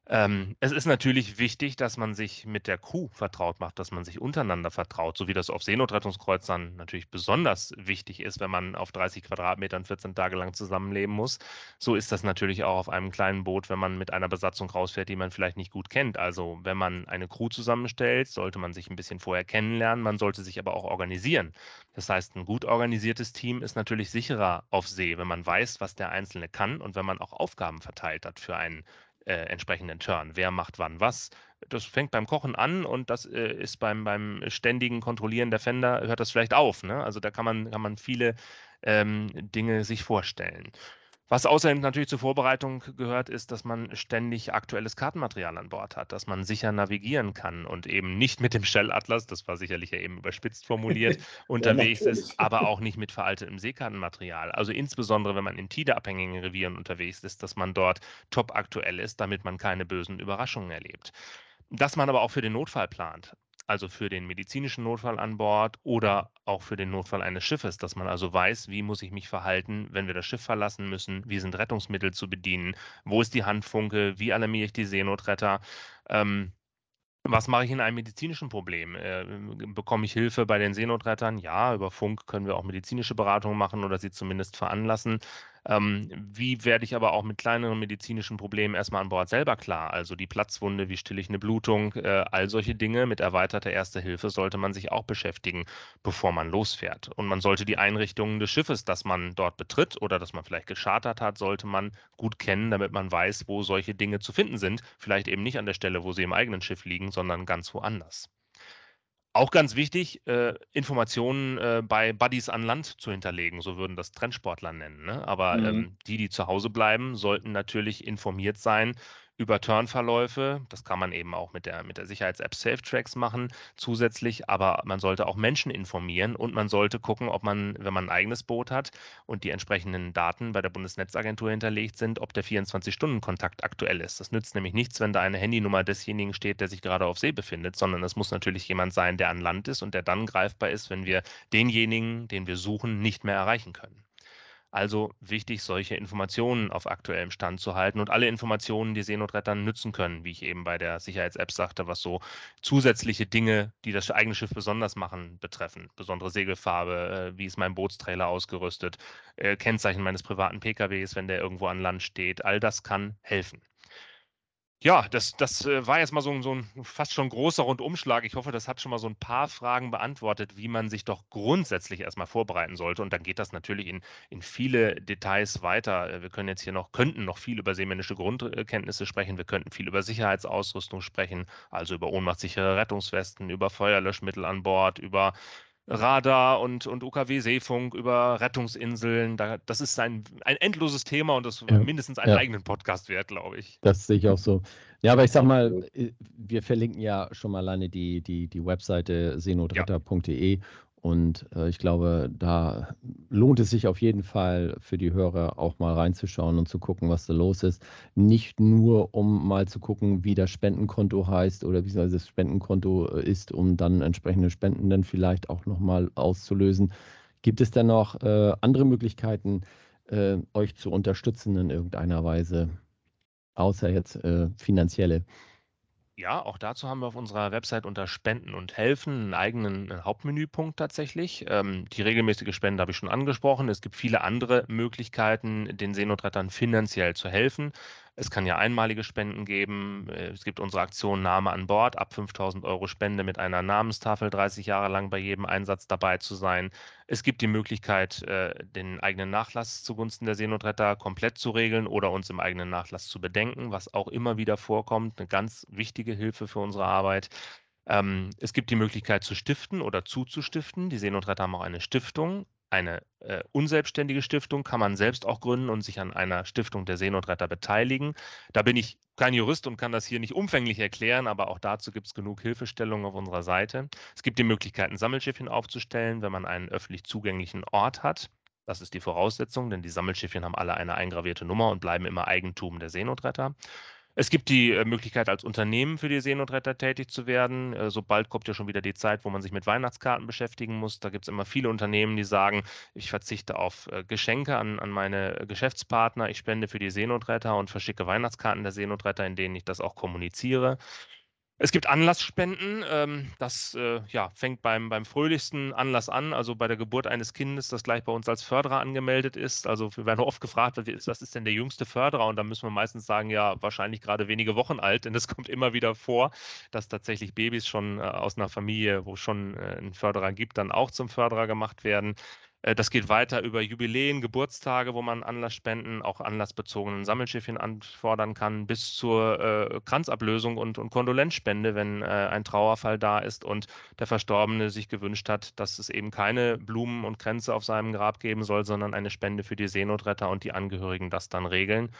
Ähm, es ist natürlich wichtig, dass man sich mit der Crew vertraut macht, dass man sich untereinander vertraut, so wie das auf Seenotrettungskreuzern natürlich besonders wichtig ist, wenn man auf 30 Quadratmetern 14 Tage lang zusammenleben muss. So ist das natürlich auch auf einem kleinen Boot, wenn man mit einer Besatzung rausfährt, die man vielleicht nicht gut kennt. Also wenn man eine Crew zusammenstellt, sollte man sich ein bisschen vorher kennenlernen, man sollte sich aber auch organisieren. Das heißt, ein gut organisiertes Team ist natürlich sicherer auf See, wenn man weiß, was der Einzelne kann und wenn man auch Aufgaben verteilt hat für einen äh, entsprechenden Turn. Wer macht wann was? Das fängt beim Kochen an und das äh, ist beim, beim ständigen Kontrollieren der Fender, hört das vielleicht auf. Ne? Also da kann man, kann man viele ähm, Dinge sich vorstellen. Was außerdem natürlich zur Vorbereitung gehört, ist, dass man ständig aktuelles Kartenmaterial an Bord hat, dass man sicher navigieren kann und eben nicht mit dem Shell-Atlas, das war sicherlich ja eben überspitzt formuliert, (laughs) unterwegs ja, ist, aber auch nicht mit veraltetem Seekartenmaterial. Also insbesondere, wenn man in tideabhängigen Revieren unterwegs ist, dass man dort top aktuell ist, damit man keine bösen Überraschungen erlebt. Dass man aber auch für den Notfall plant also für den medizinischen Notfall an Bord oder auch für den Notfall eines Schiffes, dass man also weiß, wie muss ich mich verhalten, wenn wir das Schiff verlassen müssen, wie sind Rettungsmittel zu bedienen, wo ist die Handfunke, wie alarmiere ich die Seenotretter. Ähm, was mache ich in einem medizinischen Problem? Äh, bekomme ich Hilfe bei den Seenotrettern? Ja, über Funk können wir auch medizinische Beratungen machen oder sie zumindest veranlassen. Ähm, wie werde ich aber auch mit kleineren medizinischen Problemen erstmal an Bord selber klar? Also die Platzwunde, wie stille ich eine Blutung, äh, all solche Dinge mit erweiterter Erste Hilfe sollte man sich auch beschäftigen, bevor man losfährt. Und man sollte die Einrichtungen des Schiffes, das man dort betritt oder das man vielleicht geschartert hat, sollte man gut kennen, damit man weiß, wo solche Dinge zu finden sind. Vielleicht eben nicht an der Stelle, wo sie im eigenen Schiff liegen, sondern ganz woanders. Auch ganz wichtig, äh, Informationen äh, bei Buddies an Land zu hinterlegen, so würden das Trendsportler nennen. Ne? Aber mhm. ähm, die, die zu Hause bleiben, sollten natürlich informiert sein über Turnverläufe. Das kann man eben auch mit der, mit der Sicherheits-App SafeTracks machen zusätzlich, aber man sollte auch Menschen informieren und man sollte gucken, ob man, wenn man ein eigenes Boot hat und die entsprechenden Daten bei der Bundesnetzagentur hinterlegt sind, ob der 24-Stunden-Kontakt aktuell ist. Das nützt nämlich nichts, wenn da eine Handynummer desjenigen steht, der sich gerade auf See befindet, sondern es muss natürlich jemand sein, der an Land ist und der dann greifbar ist, wenn wir denjenigen, den wir suchen, nicht mehr erreichen können. Also wichtig, solche Informationen auf aktuellem Stand zu halten und alle Informationen, die Seenotrettern nützen können, wie ich eben bei der Sicherheits-App sagte, was so zusätzliche Dinge, die das eigene Schiff besonders machen, betreffen. Besondere Segelfarbe, äh, wie ist mein Bootstrailer ausgerüstet, äh, Kennzeichen meines privaten PKWs, wenn der irgendwo an Land steht. All das kann helfen. Ja, das, das äh, war jetzt mal so, so ein fast schon großer Rundumschlag. Ich hoffe, das hat schon mal so ein paar Fragen beantwortet, wie man sich doch grundsätzlich erstmal vorbereiten sollte. Und dann geht das natürlich in, in viele Details weiter. Äh, wir können jetzt hier noch, könnten noch viel über seemännische Grundkenntnisse sprechen. Wir könnten viel über Sicherheitsausrüstung sprechen, also über ohnmachtssichere Rettungswesten, über Feuerlöschmittel an Bord, über Radar und, und UKW-Seefunk über Rettungsinseln. Da, das ist ein, ein endloses Thema und das ja. mindestens einen ja. eigenen Podcast wert, glaube ich. Das sehe ich auch so. Ja, aber ich sag mal, äh, wir verlinken ja schon mal alleine die, die, die Webseite seenotretter.de und äh, ich glaube, da lohnt es sich auf jeden Fall für die Hörer auch mal reinzuschauen und zu gucken, was da los ist. Nicht nur, um mal zu gucken, wie das Spendenkonto heißt oder wie das Spendenkonto äh, ist, um dann entsprechende Spenden dann vielleicht auch nochmal auszulösen. Gibt es denn noch äh, andere Möglichkeiten, äh, euch zu unterstützen in irgendeiner Weise, außer jetzt äh, finanzielle? Ja, auch dazu haben wir auf unserer Website unter Spenden und Helfen einen eigenen äh, Hauptmenüpunkt tatsächlich. Ähm, die regelmäßige Spende habe ich schon angesprochen. Es gibt viele andere Möglichkeiten, den Seenotrettern finanziell zu helfen. Es kann ja einmalige Spenden geben. Äh, es gibt unsere Aktion Name an Bord, ab 5000 Euro Spende mit einer Namenstafel 30 Jahre lang bei jedem Einsatz dabei zu sein. Es gibt die Möglichkeit, äh, den eigenen Nachlass zugunsten der Seenotretter komplett zu regeln oder uns im eigenen Nachlass zu bedenken, was auch immer wieder vorkommt. Eine ganz wichtige Hilfe für unsere Arbeit. Ähm, es gibt die Möglichkeit zu stiften oder zuzustiften. Die Seenotretter haben auch eine Stiftung. Eine äh, unselbstständige Stiftung kann man selbst auch gründen und sich an einer Stiftung der Seenotretter beteiligen. Da bin ich kein Jurist und kann das hier nicht umfänglich erklären, aber auch dazu gibt es genug Hilfestellungen auf unserer Seite. Es gibt die Möglichkeit, ein Sammelschiffchen aufzustellen, wenn man einen öffentlich zugänglichen Ort hat. Das ist die Voraussetzung, denn die Sammelschiffchen haben alle eine eingravierte Nummer und bleiben immer Eigentum der Seenotretter. Es gibt die äh, Möglichkeit, als Unternehmen für die Seenotretter tätig zu werden. Äh, sobald kommt ja schon wieder die Zeit, wo man sich mit Weihnachtskarten beschäftigen muss. Da gibt es immer viele Unternehmen, die sagen, ich verzichte auf äh, Geschenke an, an meine Geschäftspartner, ich spende für die Seenotretter und verschicke Weihnachtskarten der Seenotretter, in denen ich das auch kommuniziere. Es gibt Anlassspenden. Ähm, das äh, ja, fängt beim, beim fröhlichsten Anlass an, also bei der Geburt eines Kindes, das gleich bei uns als Förderer angemeldet ist. Also wir werden oft gefragt, was ist denn der jüngste Förderer? Und da müssen wir meistens sagen, ja, wahrscheinlich gerade wenige Wochen alt, denn es (laughs) kommt immer wieder vor, dass tatsächlich Babys schon äh, aus einer Familie, wo schon äh, einen Förderer gibt, dann auch zum Förderer gemacht werden. Äh, das geht weiter über Jubiläen, Geburtstage, wo man Anlassspenden, auch anlassbezogenen Sammelschiffchen anfordern kann, bis zur äh, Kranzablösung und, und Kondolenzspende, wenn äh, ein Trauerfall da ist und der Verstorbene sich gewünscht hat, dass es eben keine Blumen und Kränze auf seinem Grab geben soll, sondern eine Spende für die Seenotretter und die Angehörigen das dann regeln.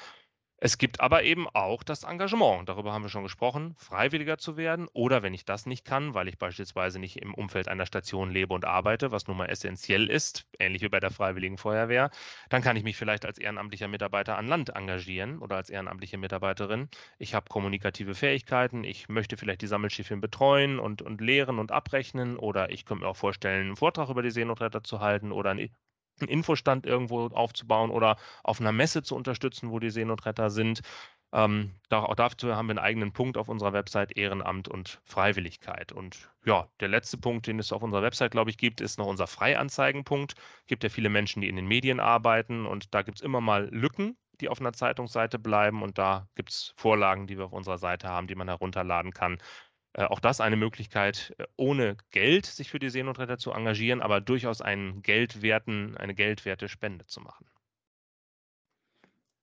Es gibt aber eben auch das Engagement, darüber haben wir schon gesprochen, freiwilliger zu werden oder wenn ich das nicht kann, weil ich beispielsweise nicht im Umfeld einer Station lebe und arbeite, was nun mal essentiell ist, ähnlich wie bei der Freiwilligen Feuerwehr, dann kann ich mich vielleicht als ehrenamtlicher Mitarbeiter an Land engagieren oder als ehrenamtliche Mitarbeiterin. Ich habe kommunikative Fähigkeiten, ich möchte vielleicht die Sammelschiffchen betreuen und, und lehren und abrechnen oder ich könnte mir auch vorstellen, einen Vortrag über die Seenotretter zu halten oder ein einen Infostand irgendwo aufzubauen oder auf einer Messe zu unterstützen, wo die Seenotretter sind. Ähm, auch dafür haben wir einen eigenen Punkt auf unserer Website Ehrenamt und Freiwilligkeit. Und ja, der letzte Punkt, den es auf unserer Website, glaube ich, gibt, ist noch unser Freianzeigenpunkt. Es gibt ja viele Menschen, die in den Medien arbeiten und da gibt es immer mal Lücken, die auf einer Zeitungsseite bleiben und da gibt es Vorlagen, die wir auf unserer Seite haben, die man herunterladen kann. Äh, auch das eine Möglichkeit, äh, ohne Geld sich für die Seenotretter zu engagieren, aber durchaus einen Geldwerten, eine geldwerte Spende zu machen.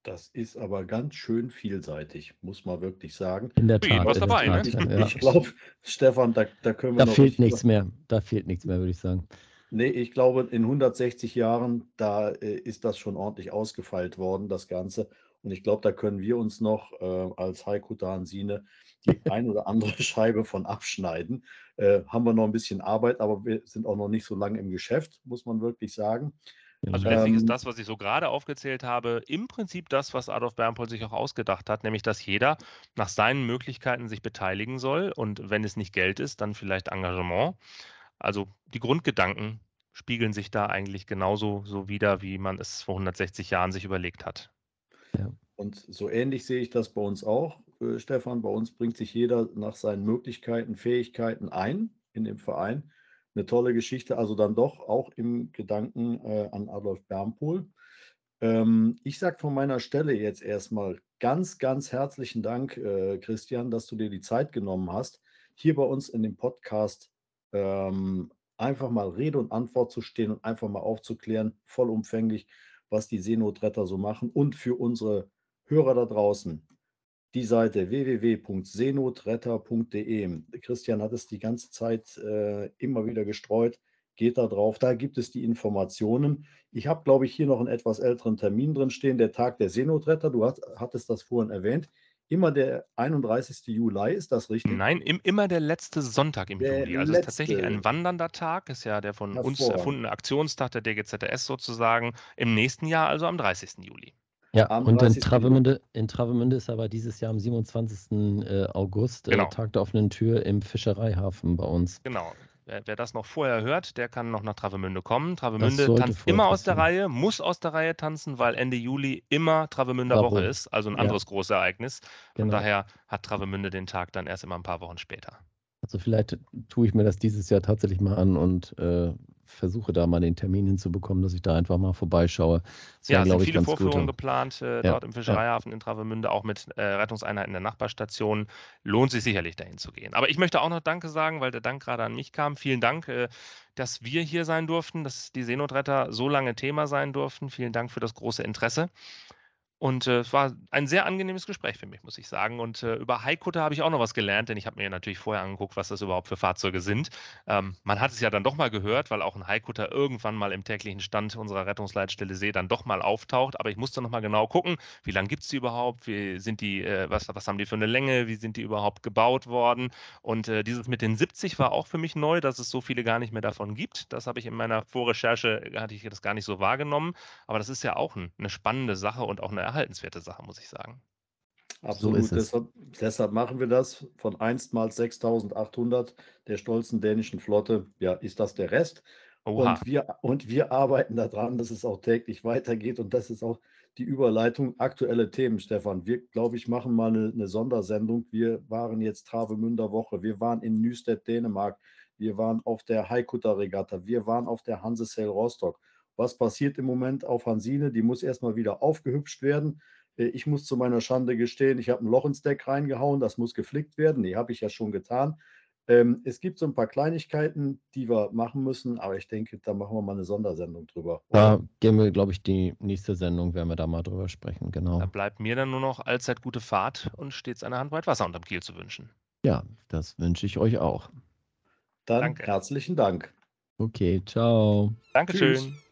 Das ist aber ganz schön vielseitig, muss man wirklich sagen. In der Tat. Was dabei, ne? Ich, ja. ich glaube, Stefan, da, da können wir da noch. Da fehlt nichts mehr. Da fehlt nichts mehr, würde ich sagen. Nee, ich glaube, in 160 Jahren, da äh, ist das schon ordentlich ausgefeilt worden, das Ganze. Und ich glaube, da können wir uns noch äh, als Heiko Dansine die ein oder andere (laughs) Scheibe von abschneiden. Äh, haben wir noch ein bisschen Arbeit, aber wir sind auch noch nicht so lange im Geschäft, muss man wirklich sagen. Also letztlich ähm, ist das, was ich so gerade aufgezählt habe, im Prinzip das, was Adolf Bernpold sich auch ausgedacht hat, nämlich dass jeder nach seinen Möglichkeiten sich beteiligen soll und wenn es nicht Geld ist, dann vielleicht Engagement. Also die Grundgedanken spiegeln sich da eigentlich genauso so wider, wie man es vor 160 Jahren sich überlegt hat. Und so ähnlich sehe ich das bei uns auch, äh, Stefan. Bei uns bringt sich jeder nach seinen Möglichkeiten, Fähigkeiten ein in dem Verein. Eine tolle Geschichte, also dann doch auch im Gedanken äh, an Adolf Bernpohl. Ähm, ich sage von meiner Stelle jetzt erstmal ganz, ganz herzlichen Dank, äh, Christian, dass du dir die Zeit genommen hast, hier bei uns in dem Podcast ähm, einfach mal Rede und Antwort zu stehen und einfach mal aufzuklären, vollumfänglich, was die Seenotretter so machen und für unsere Hörer da draußen. Die Seite www.seenotretter.de. Christian hat es die ganze Zeit äh, immer wieder gestreut. Geht da drauf, da gibt es die Informationen. Ich habe, glaube ich, hier noch einen etwas älteren Termin drin stehen, der Tag der Seenotretter. Du hast, hattest das vorhin erwähnt. Immer der 31. Juli, ist das richtig? Nein, im, immer der letzte Sonntag im der Juli. Also es ist tatsächlich ein wandernder Tag, ist ja der von uns erfundene Aktionstag der DGZS sozusagen. Im nächsten Jahr, also am 30. Juli. Ja, am und in Travemünde, in Travemünde ist aber dieses Jahr am 27. Äh, August äh, genau. Tag der offenen Tür im Fischereihafen bei uns. Genau. Wer, wer, das noch vorher hört, der kann noch nach Travemünde kommen. Travemünde tanzt immer aus der Reihe, muss aus der Reihe tanzen, weil Ende Juli immer Travemünder? Woche ist, also ein anderes ja. großes Ereignis. Von genau. daher hat Travemünde den Tag dann erst immer ein paar Wochen später. Also vielleicht tue ich mir das dieses Jahr tatsächlich mal an und äh, versuche da mal den Termin hinzubekommen, dass ich da einfach mal vorbeischaue. Das ja, es sind viele Vorführungen geplant äh, ja, dort im Fischereihafen ja. in Travemünde, auch mit äh, Rettungseinheiten der Nachbarstation. Lohnt sich sicherlich dahin zu gehen. Aber ich möchte auch noch Danke sagen, weil der Dank gerade an mich kam. Vielen Dank, äh, dass wir hier sein durften, dass die Seenotretter so lange Thema sein durften. Vielen Dank für das große Interesse. Und äh, es war ein sehr angenehmes Gespräch für mich, muss ich sagen. Und äh, über Haikutter habe ich auch noch was gelernt, denn ich habe mir natürlich vorher angeguckt, was das überhaupt für Fahrzeuge sind. Ähm, man hat es ja dann doch mal gehört, weil auch ein Haikutter irgendwann mal im täglichen Stand unserer Rettungsleitstelle See dann doch mal auftaucht. Aber ich musste noch mal genau gucken, wie lange gibt es die überhaupt? Wie sind die, äh, was, was haben die für eine Länge? Wie sind die überhaupt gebaut worden? Und äh, dieses mit den 70 war auch für mich neu, dass es so viele gar nicht mehr davon gibt. Das habe ich in meiner Vorrecherche, hatte ich das gar nicht so wahrgenommen. Aber das ist ja auch ein, eine spannende Sache und auch eine erhaltenswerte Sache, muss ich sagen. Absolut. es. Deshalb, deshalb machen wir das von einstmals 6800 der stolzen dänischen Flotte. Ja, ist das der Rest? Oha. Und wir, und wir arbeiten daran, dass es auch täglich weitergeht. Und das ist auch die Überleitung. Aktuelle Themen, Stefan. Wir, glaube ich, machen mal eine, eine Sondersendung. Wir waren jetzt Travemünder Woche. Wir waren in Nüstedt, Dänemark. Wir waren auf der Haikutter Regatta. Wir waren auf der Hansesail Rostock. Was passiert im Moment auf Hansine? Die muss erstmal wieder aufgehübscht werden. Äh, Ich muss zu meiner Schande gestehen, ich habe ein Loch ins Deck reingehauen, das muss geflickt werden. Nee, habe ich ja schon getan. Ähm, es gibt so ein paar Kleinigkeiten, die wir machen müssen, aber ich denke, da machen wir mal eine Sondersendung drüber. Da gehen wir, glaube ich, die nächste Sendung, werden wir da mal drüber sprechen. Genau. Da bleibt mir dann nur noch allzeit gute Fahrt und stets eine Handbreit Wasser unterm Kiel zu wünschen. Ja, das wünsche ich euch auch. Dann Danke. herzlichen Dank. Okay, ciao. Dankeschön. Tschüss.